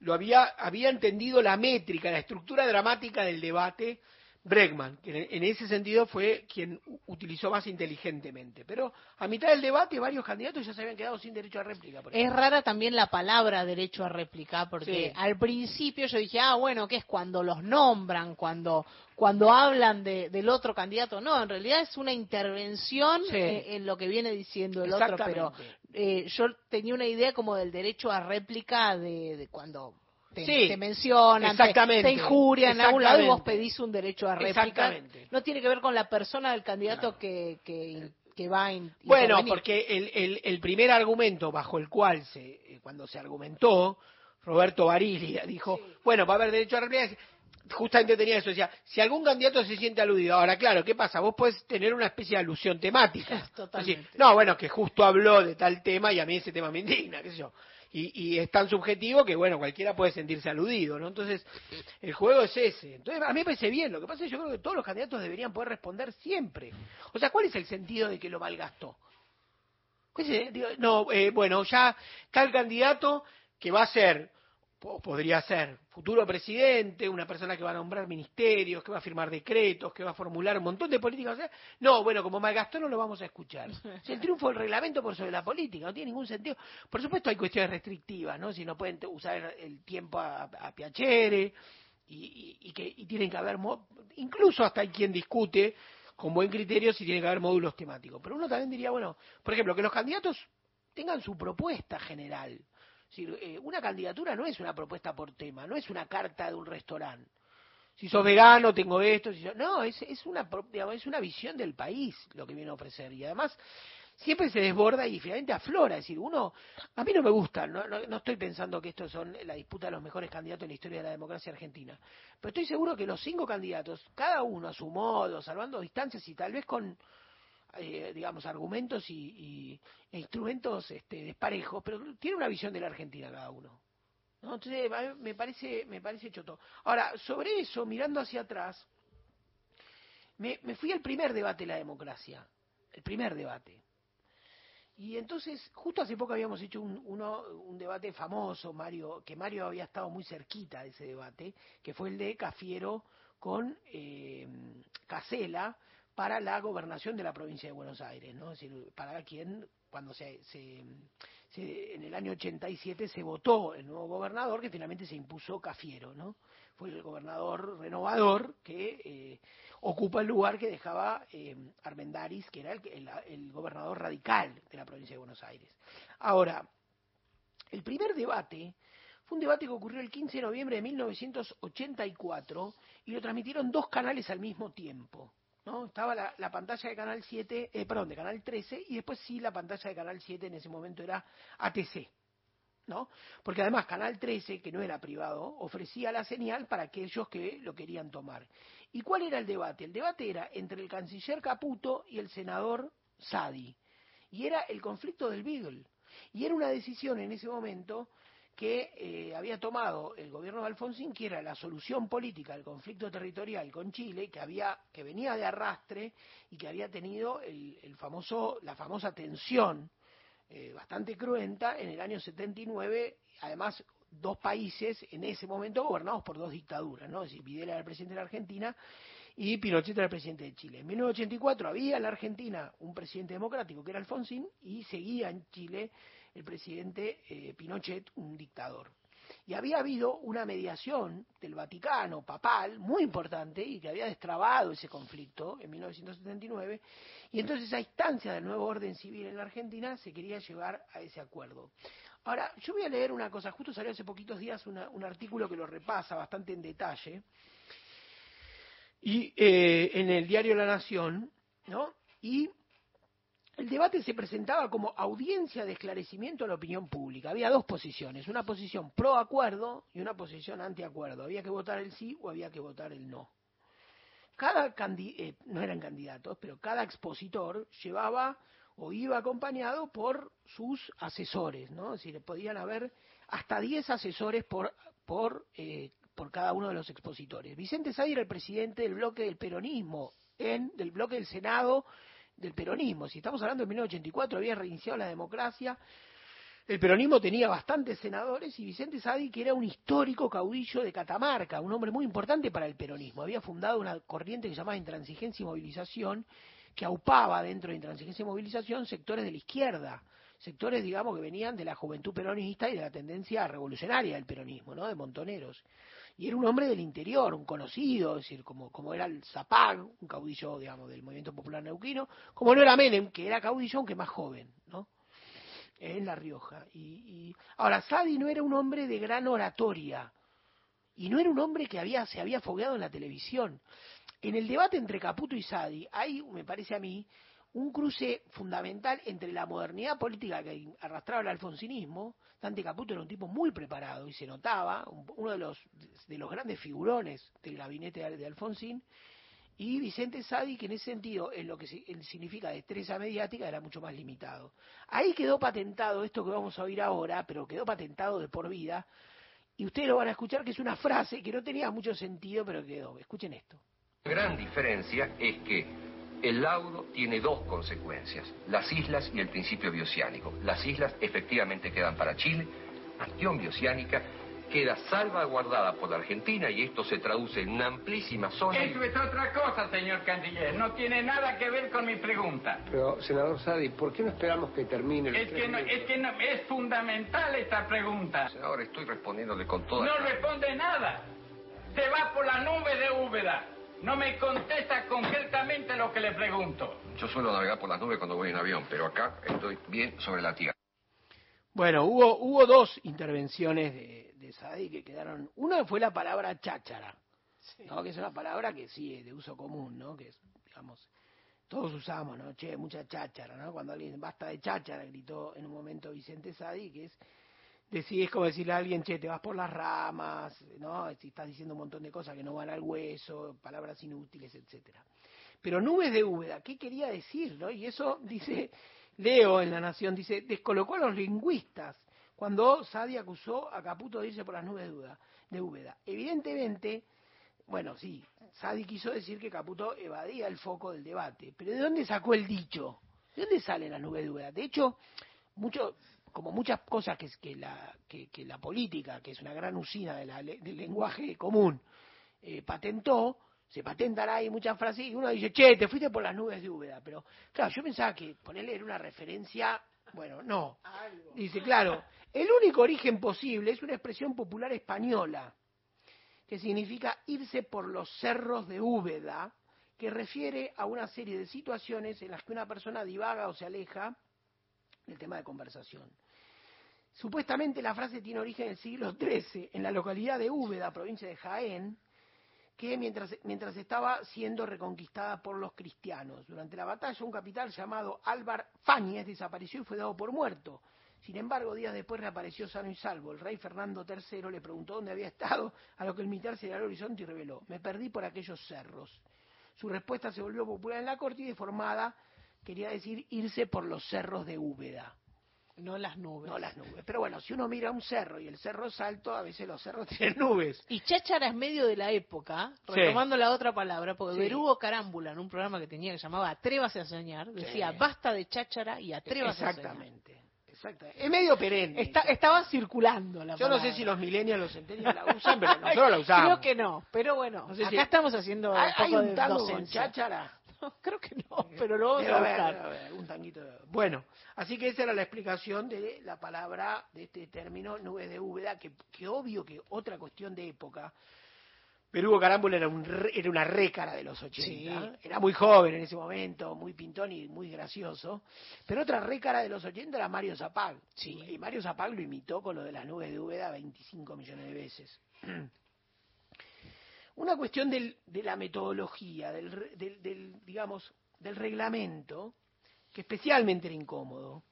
S3: lo había, había entendido la métrica, la estructura dramática del debate Bregman, que en- ese sentido fue quien utilizó más inteligentemente. Pero a mitad del debate varios candidatos ya se habían quedado sin derecho a réplica. por
S1: Es rara también la palabra derecho a réplica, porque
S3: Sí.
S1: al principio yo dije, ah, bueno, que es cuando los nombran, cuando cuando hablan de, del otro candidato. No, en realidad es una intervención
S3: Sí.
S1: eh, en lo que viene diciendo el otro, pero eh, yo tenía una idea como del derecho a réplica de, de cuando te,
S3: Sí,
S1: te mencionan, te, injurian en algún lado y vos pedís un derecho a réplica.
S3: Exactamente.
S1: No tiene que ver con la persona del candidato que, que, que va a in-
S3: Bueno,
S1: intervenir.
S3: porque el, el, el primer argumento bajo el cual se, eh, cuando se argumentó, Roberto Barili dijo, bueno, va a haber derecho a réplica, justamente tenía eso, decía, si algún candidato se siente aludido, ahora claro, ¿qué pasa? Vos podés tener una especie de alusión temática.
S1: Totalmente.
S3: No, bueno, que justo habló de tal tema y a mí ese tema me indigna, qué sé yo. Y, y es tan subjetivo que, bueno, cualquiera puede sentirse aludido, ¿no? Entonces, el juego es ese. Entonces, a mí me parece bien. Lo que pasa es que yo creo que todos los candidatos deberían poder responder siempre. O sea, ¿cuál es el sentido de que lo malgastó? ¿Cuál es el- digo, No, eh, bueno, ya tal candidato que va a ser, podría ser, futuro presidente, una persona que va a nombrar ministerios, que va a firmar decretos, que va a formular un montón de políticas. o sea, no, bueno, como malgastó no lo vamos a escuchar. Es el triunfo del reglamento por sobre la política, no tiene ningún sentido. Por supuesto hay cuestiones restrictivas, ¿no? Si no pueden usar el tiempo a, a piacere y, y- y que y tienen que haber, incluso hasta hay quien discute con buen criterio si tiene que haber módulos temáticos. Pero uno también diría, bueno, por ejemplo, que los candidatos tengan su propuesta general. Eh, una candidatura no es una propuesta por tema, no es una carta de un restaurante. Si sos vegano, tengo esto. Si sos- no, es, es, una, digamos, es una visión del país lo que viene a ofrecer. Y además, siempre se desborda y finalmente aflora. Es decir, uno, a mí no me gusta, no, no, no estoy pensando que estos son la disputa de los mejores candidatos en la historia de la democracia argentina. Pero estoy seguro que los cinco candidatos, cada uno a su modo, salvando distancias y tal vez con, eh, digamos, argumentos y, y- e instrumentos este, desparejos, pero tiene una visión de la Argentina cada uno. ¿no? Entonces, me parece, me parece choto. Ahora, sobre eso, mirando hacia atrás, me, me fui al primer debate de la democracia, el primer debate. Y entonces, justo hace poco habíamos hecho un, uno, un debate famoso, Mario, que Mario había estado muy cerquita de ese debate, que fue el de Cafiero con eh, Casela para la gobernación de la provincia de Buenos Aires, ¿no? Es decir, para quien cuando se, en el año 87 se votó el nuevo gobernador que finalmente se impuso Cafiero, ¿no? Fue el gobernador renovador que eh, ocupa el lugar que dejaba eh, Armendáriz, que era el, el- el gobernador radical de la provincia de Buenos Aires. Ahora, el primer debate fue un debate que ocurrió el 15 de noviembre de 1984 y lo transmitieron dos canales al mismo tiempo. ¿No? Estaba la, la pantalla de Canal 7, eh, perdón, de Canal 13 y después sí la pantalla de Canal 7 en ese momento era ATC. ¿no? Porque además Canal 13, que no era privado, ofrecía la señal para aquellos que lo querían tomar. ¿Y cuál era el debate? El debate era entre el canciller Caputo y el senador Sadi. Y era el conflicto del Beagle. Y era una decisión en ese momento que eh, había tomado el gobierno de Alfonsín, que era la solución política al conflicto territorial con Chile, que había que venía de arrastre y que había tenido el, famoso la famosa tensión eh, bastante cruenta en el año 79, además dos países en ese momento gobernados por dos dictaduras, ¿no? Es decir, Videla era el presidente de la Argentina y Pinochet era el presidente de Chile. En 1984 había en la Argentina un presidente democrático que era Alfonsín y seguía en Chile el presidente eh, Pinochet, un dictador. Y había habido una mediación del Vaticano papal muy importante y que había destrabado ese conflicto en 1979 y entonces a instancia del nuevo orden civil en la Argentina se quería llegar a ese acuerdo. Ahora, yo voy a leer una cosa, justo salió hace poquitos días un artículo que lo repasa bastante en detalle, y eh, en el diario La Nación, ¿no? Y el debate se presentaba como audiencia de esclarecimiento a la opinión pública. Había dos posiciones, una posición pro acuerdo y una posición anti acuerdo. Había que votar el sí o había que votar el no. Cada eh, no eran candidatos, pero cada expositor llevaba o iba acompañado por sus asesores, ¿no? Es decir, podían haber hasta 10 asesores por, por, eh, por cada uno de los expositores. Vicente Sadi era el presidente del bloque del peronismo, en, del bloque del Senado del peronismo. Si estamos hablando de 1984, había reiniciado la democracia, el peronismo tenía bastantes senadores y Vicente Sadi, que era un histórico caudillo de Catamarca, un hombre muy importante para el peronismo, había fundado una corriente que se llamaba Intransigencia y Movilización, que aupaba dentro de Intransigencia y Movilización sectores de la izquierda, sectores, digamos, que venían de la juventud peronista y de la tendencia revolucionaria del peronismo, ¿no? De montoneros. Y era un hombre del interior, un conocido, es decir, como, como era el Zapag, un caudillo, digamos, del movimiento popular neuquino, como no era Menem, que era caudillo, aunque más joven, ¿no? en La Rioja. Y, y- ahora, Sadi no era un hombre de gran oratoria y no era un hombre que había, se había fogueado en la televisión. En el debate entre Caputo y Sadi hay, me parece a mí, un cruce fundamental entre la modernidad política que arrastraba el alfonsinismo. Dante Caputo era un tipo muy preparado y se notaba, un- uno de los, de los grandes figurones del gabinete de, de Alfonsín, y Vicente Sadi, que en ese sentido, en lo que significa destreza mediática, era mucho más limitado. Ahí quedó patentado esto que vamos a oír ahora, pero quedó patentado de por vida, y ustedes lo van a escuchar que es una frase que no tenía mucho sentido, pero quedó. Escuchen esto.
S26: La gran diferencia es que el laudo tiene dos consecuencias, las islas y el principio bioceánico. Las islas efectivamente quedan para Chile, la cuestión bioceánica queda salvaguardada por la Argentina y esto se traduce en una amplísima zona.
S27: Eso es otra cosa, señor canciller. No tiene nada que ver con mi pregunta.
S28: Pero, senador Sadi, ¿por qué no esperamos que termine el
S27: Es que, no, es que no- es fundamental esta pregunta.
S26: Ahora estoy respondiéndole con toda...
S27: No responde nada. Se va por la nube de Úbeda. No me contesta concretamente lo que le pregunto.
S26: Yo suelo navegar por las nubes cuando voy en avión, pero acá estoy bien sobre la tierra.
S3: Bueno, hubo, hubo dos intervenciones de, de Sadi que quedaron. Una fue la palabra cháchara, ¿no? que es una palabra que sí es de uso común, ¿no? que es, digamos, todos usamos, ¿no? Che, mucha cháchara, ¿no? Cuando alguien basta de cháchara, gritó en un momento Vicente Sadi, que es decir, es como decirle a alguien, che, te vas por las ramas, ¿no? Si estás diciendo un montón de cosas que no van al hueso, palabras inútiles, etcétera. Pero nubes de Úbeda, ¿qué quería decir, no? Y eso dice Leo en La Nación, dice, descolocó a los lingüistas cuando Sadi acusó a Caputo de irse por las nubes de Úbeda. De. Evidentemente, bueno, sí, Sadi quiso decir que Caputo evadía el foco del debate, pero ¿de dónde sacó el dicho? ¿De dónde salen las nubes de Úbeda? De hecho, mucho, como muchas cosas que, que, la, que, que la política, que es una gran usina de la del lenguaje común, eh, patentó, se patentan ahí muchas frases y uno dice, che, te fuiste por las nubes de Úbeda. Pero, claro, yo pensaba que ponerle era una referencia, bueno, no. Dice, claro, el único origen posible es una expresión popular española, que significa irse por los cerros de Úbeda, que refiere a una serie de situaciones en las que una persona divaga o se aleja del tema de conversación. Supuestamente la frase tiene origen en el siglo XIII, en la localidad de Úbeda, provincia de Jaén, que mientras, mientras estaba siendo reconquistada por los cristianos. Durante la batalla, un capitán llamado Álvar Fáñez desapareció y fue dado por muerto. Sin embargo, días después reapareció sano y salvo. El rey Fernando III le preguntó dónde había estado, a lo que el militar se al horizonte y reveló, me perdí por aquellos cerros. Su respuesta se volvió popular en la corte y deformada quería decir irse por los cerros de Úbeda.
S1: No las nubes.
S3: No las nubes. Pero bueno, si uno mira un cerro y el cerro es alto, a veces los cerros tienen nubes.
S1: Y cháchara es medio de la época,
S3: Sí.
S1: retomando la otra palabra, porque
S3: Sí.
S1: Berugo Carámbula, en un programa que tenía que llamaba Atrévase a soñar, decía
S3: Sí.
S1: basta de cháchara y atrévase a soñar.
S3: Exactamente. Exactamente. Es medio perenne.
S1: Está- estaba circulando la
S3: Yo no
S1: palabra.
S3: sé si los millennials los centennials la usan, pero nosotros la usamos.
S1: Creo que no, pero bueno,
S3: No sé
S1: acá
S3: si-
S1: estamos haciendo
S3: ¿Hay,
S1: un poco
S3: hay un
S1: de
S3: tango con
S1: docencia.
S3: cháchara?
S1: creo que no, pero lo vamos
S3: Debe
S1: a buscar.
S3: debe haber, un tanguito. de- Bueno, así que esa era la explicación de la palabra, de este término, nubes de Úbeda, que, que obvio que otra cuestión de época. Pero Hugo Carámbula era, un, re- era una récara de los 80. Era muy joven en ese momento, muy pintón y muy gracioso. Pero otra récara de los 80 era Mario Zapag. Y Mario Zapag lo imitó con lo de las nubes de Úbeda 25 millones de veces. Una cuestión del- de la metodología, del, del- del, digamos, del reglamento, que especialmente era incómodo.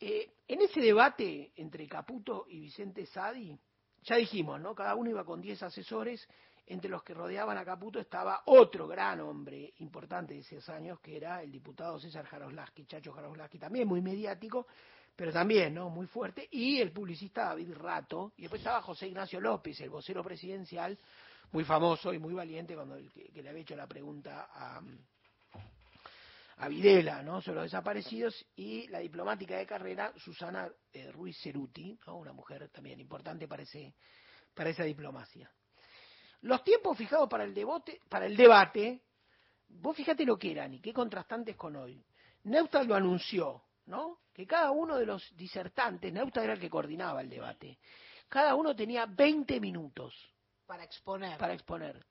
S3: Eh, en ese debate entre Caputo y Vicente Sadi, ya dijimos, ¿no? Cada uno iba con 10 asesores, entre los que rodeaban a Caputo estaba otro gran hombre importante de esos años, que era el diputado César Jaroslaski, Chacho Jaroslaski, también muy mediático, pero también, ¿no? Muy fuerte, y el publicista David Rato, y después estaba José Ignacio López, el vocero presidencial, muy famoso y muy valiente cuando que, que le había hecho la pregunta a, a Videla, ¿no? Sobre los desaparecidos y la diplomática de carrera Susana eh, Ruiz Ceruti, ¿no? Una mujer también importante para ese, para esa diplomacia. Los tiempos fijados para el para el debate, vos fíjate lo que eran y qué contrastantes con hoy. Neustadt lo anunció, ¿no? Que cada uno de los disertantes, Neustadt era el que coordinaba el debate, cada uno tenía 20 minutos
S1: Para exponer.
S3: para exponer.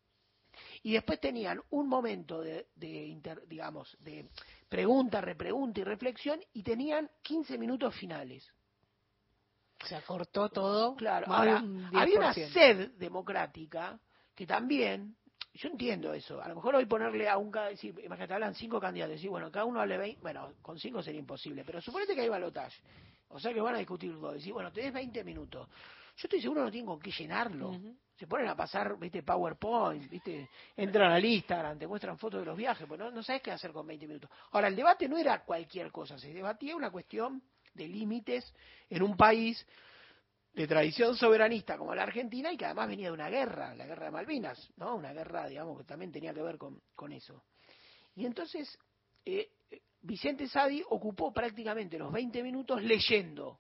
S3: Y después tenían un momento de, de inter- digamos, de pregunta, repregunta y reflexión y tenían 15 minutos finales.
S1: Se acortó todo.
S3: Claro, ahora,
S1: un
S3: había una
S1: 10%.
S3: sed democrática que también, yo entiendo eso, a lo mejor hoy ponerle a un, decir, imagínate, hablan cinco candidatos, decir, bueno, cada uno hable 20, bueno, con cinco sería imposible, pero suponete que hay balotaje, o sea que van a discutir dos, decir, bueno, tenés 20 minutos, yo estoy seguro no tengo que llenarlo, se ponen a pasar, viste, PowerPoint, viste, entran al Instagram, te muestran fotos de los viajes, pues no, no sabes qué hacer con 20 minutos. Ahora, el debate no era cualquier cosa, se debatía una cuestión de límites en un país de tradición soberanista como la Argentina y que además venía de una guerra, la guerra de Malvinas, ¿no? Una guerra, digamos, que también tenía que ver con, con eso. Y entonces, eh, Vicente Sadi ocupó prácticamente los 20 minutos leyendo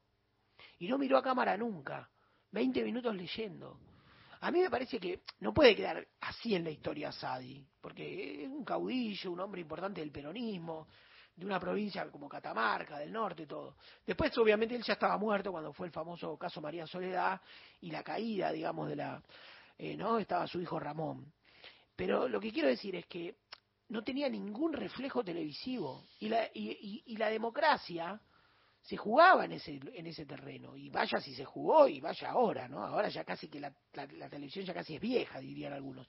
S3: y no miró a cámara nunca. 20 minutos leyendo. A mí me parece que no puede quedar así en la historia Sadi, porque es un caudillo, un hombre importante del peronismo, de una provincia como Catamarca, del norte, todo. Después, obviamente, él ya estaba muerto cuando fue el famoso caso María Soledad y la caída, digamos, de la... eh, ¿no? Estaba su hijo Ramón. Pero lo que quiero decir es que no tenía ningún reflejo televisivo. Y la, y, y- y la democracia se jugaba en ese, en ese terreno. Y vaya si se jugó y vaya ahora, ¿no? Ahora ya casi que la, la- la televisión ya casi es vieja, dirían algunos.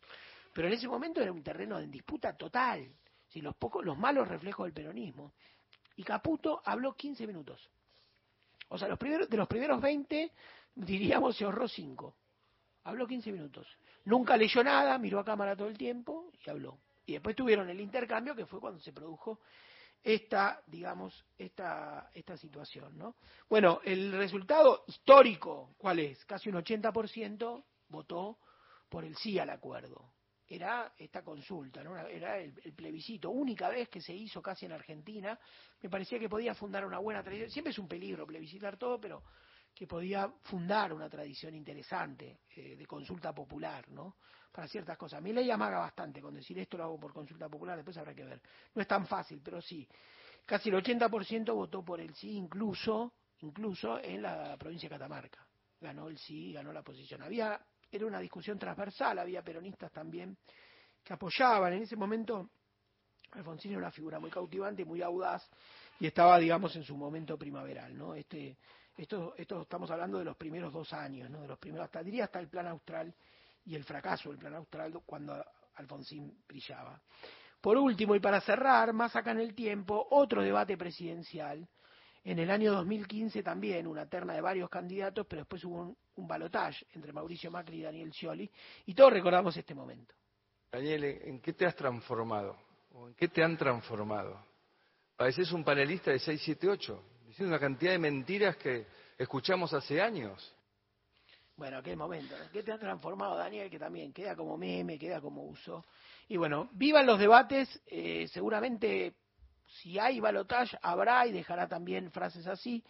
S3: Pero en ese momento era un terreno de disputa total. Si los, pocos, los malos reflejos del peronismo. Y Caputo habló 15 minutos. O sea, los primeros, de los primeros 20, diríamos, se ahorró 5. Habló 15 minutos. Nunca leyó nada, miró a cámara todo el tiempo y habló. Y después tuvieron el intercambio, que fue cuando se produjo esta, digamos, esta, esta situación, ¿no? Bueno, el resultado histórico, ¿cuál es? Casi un 80% votó por el sí al acuerdo. Era esta consulta, ¿no? Era el, el plebiscito, única vez que se hizo casi en Argentina. Me parecía que podía fundar una buena tradición. Siempre es un peligro plebiscitar todo, pero que podía fundar una tradición interesante eh, de consulta popular, ¿no? Para ciertas cosas. A mí le amaga bastante con decir esto lo hago por consulta popular, después habrá que ver. No es tan fácil, pero sí. Casi el 80% votó por el sí, incluso, incluso en la provincia de Catamarca. Ganó el sí, ganó la posición. Había, era una discusión transversal, había peronistas también que apoyaban. En ese momento, Alfonsín era una figura muy cautivante, muy audaz, y estaba, digamos, en su momento primaveral, ¿no? Este, esto, esto estamos hablando de los primeros dos años, ¿no? De los primeros, hasta diría hasta el plan austral y el fracaso del plan austral cuando Alfonsín brillaba. Por último, y para cerrar, más acá en el tiempo, otro debate presidencial. En el año 2015 también, una terna de varios candidatos, pero después hubo un, un balotaje entre Mauricio Macri y Daniel Scioli, y todos recordamos este momento.
S29: Daniel, ¿en qué te has transformado? ¿O en qué te han transformado? Pareces un panelista de 678, diciendo una cantidad de mentiras que escuchamos hace años.
S3: Bueno, qué momento. ¿Qué te ha transformado, Daniel? Que también queda como meme, queda como uso. Y bueno, vivan los debates. eh, seguramente, si hay balotaje, habrá y dejará también frases así.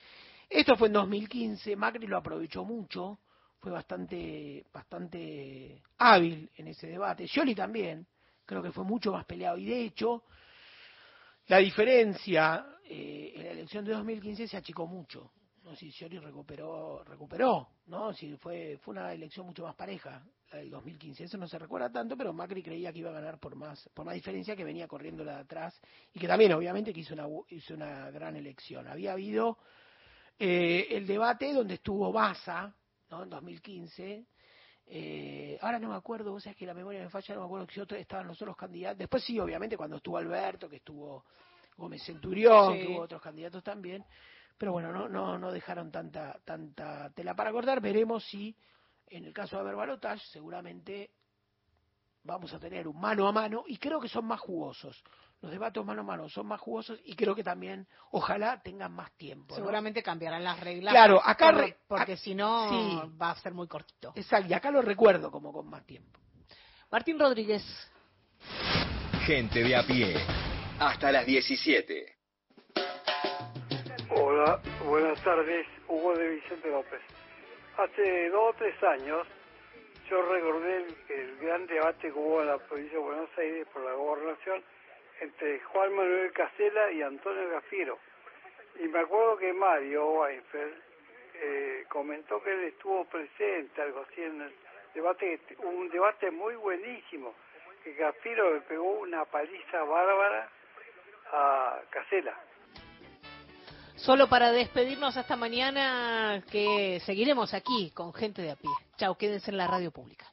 S3: Esto fue en 2015. Macri lo aprovechó mucho. Fue bastante, bastante hábil en ese debate. Scioli también. Creo que fue mucho más peleado. Y de hecho, la diferencia eh, en la elección de 2015 se achicó mucho. No si Scioli recuperó, recuperó, ¿no? Si fue, fue una elección mucho más pareja, la del 2015. Eso no se recuerda tanto, pero Macri creía que iba a ganar por más, por más diferencia que venía corriendo la de atrás y que también, obviamente, que hizo una, hizo una gran elección. Había habido eh, el debate donde estuvo Baza, ¿no? En 2015. Eh, ahora no me acuerdo, vos sabés que la memoria me falla, no me acuerdo si otros estaban los otros candidatos. Después sí, obviamente, cuando estuvo Alberto, que estuvo Gómez Centurión,
S1: Sí.
S3: que hubo otros candidatos también. Pero bueno, no, no, no dejaron tanta, tanta tela para cortar. Veremos si, en el caso de haber balotage, seguramente vamos a tener un mano a mano y creo que son más jugosos. Los debates mano a mano son más jugosos y creo que también, ojalá, tengan más tiempo. ¿no?
S1: Seguramente cambiarán las reglas.
S3: Claro, acá
S1: por- porque si no
S3: sí.
S1: va a ser muy cortito.
S3: Exacto, y acá lo recuerdo como con más tiempo.
S1: Martín Rodríguez.
S15: Gente de a pie. Hasta las 17.
S18: Hola, buenas tardes, Hugo de Vicente López. Hace dos o tres años yo recordé el, el gran debate que hubo en la provincia de Buenos Aires por la gobernación entre Juan Manuel Casela y Antonio Gafiro. Y me acuerdo que Mario Weinfeld eh, comentó que él estuvo presente, algo así, en el debate, un debate muy buenísimo, que Gafiro le pegó una paliza bárbara a Casela.
S1: Solo para despedirnos hasta mañana, que seguiremos aquí con gente de a pie. Chao, quédense en la radio pública.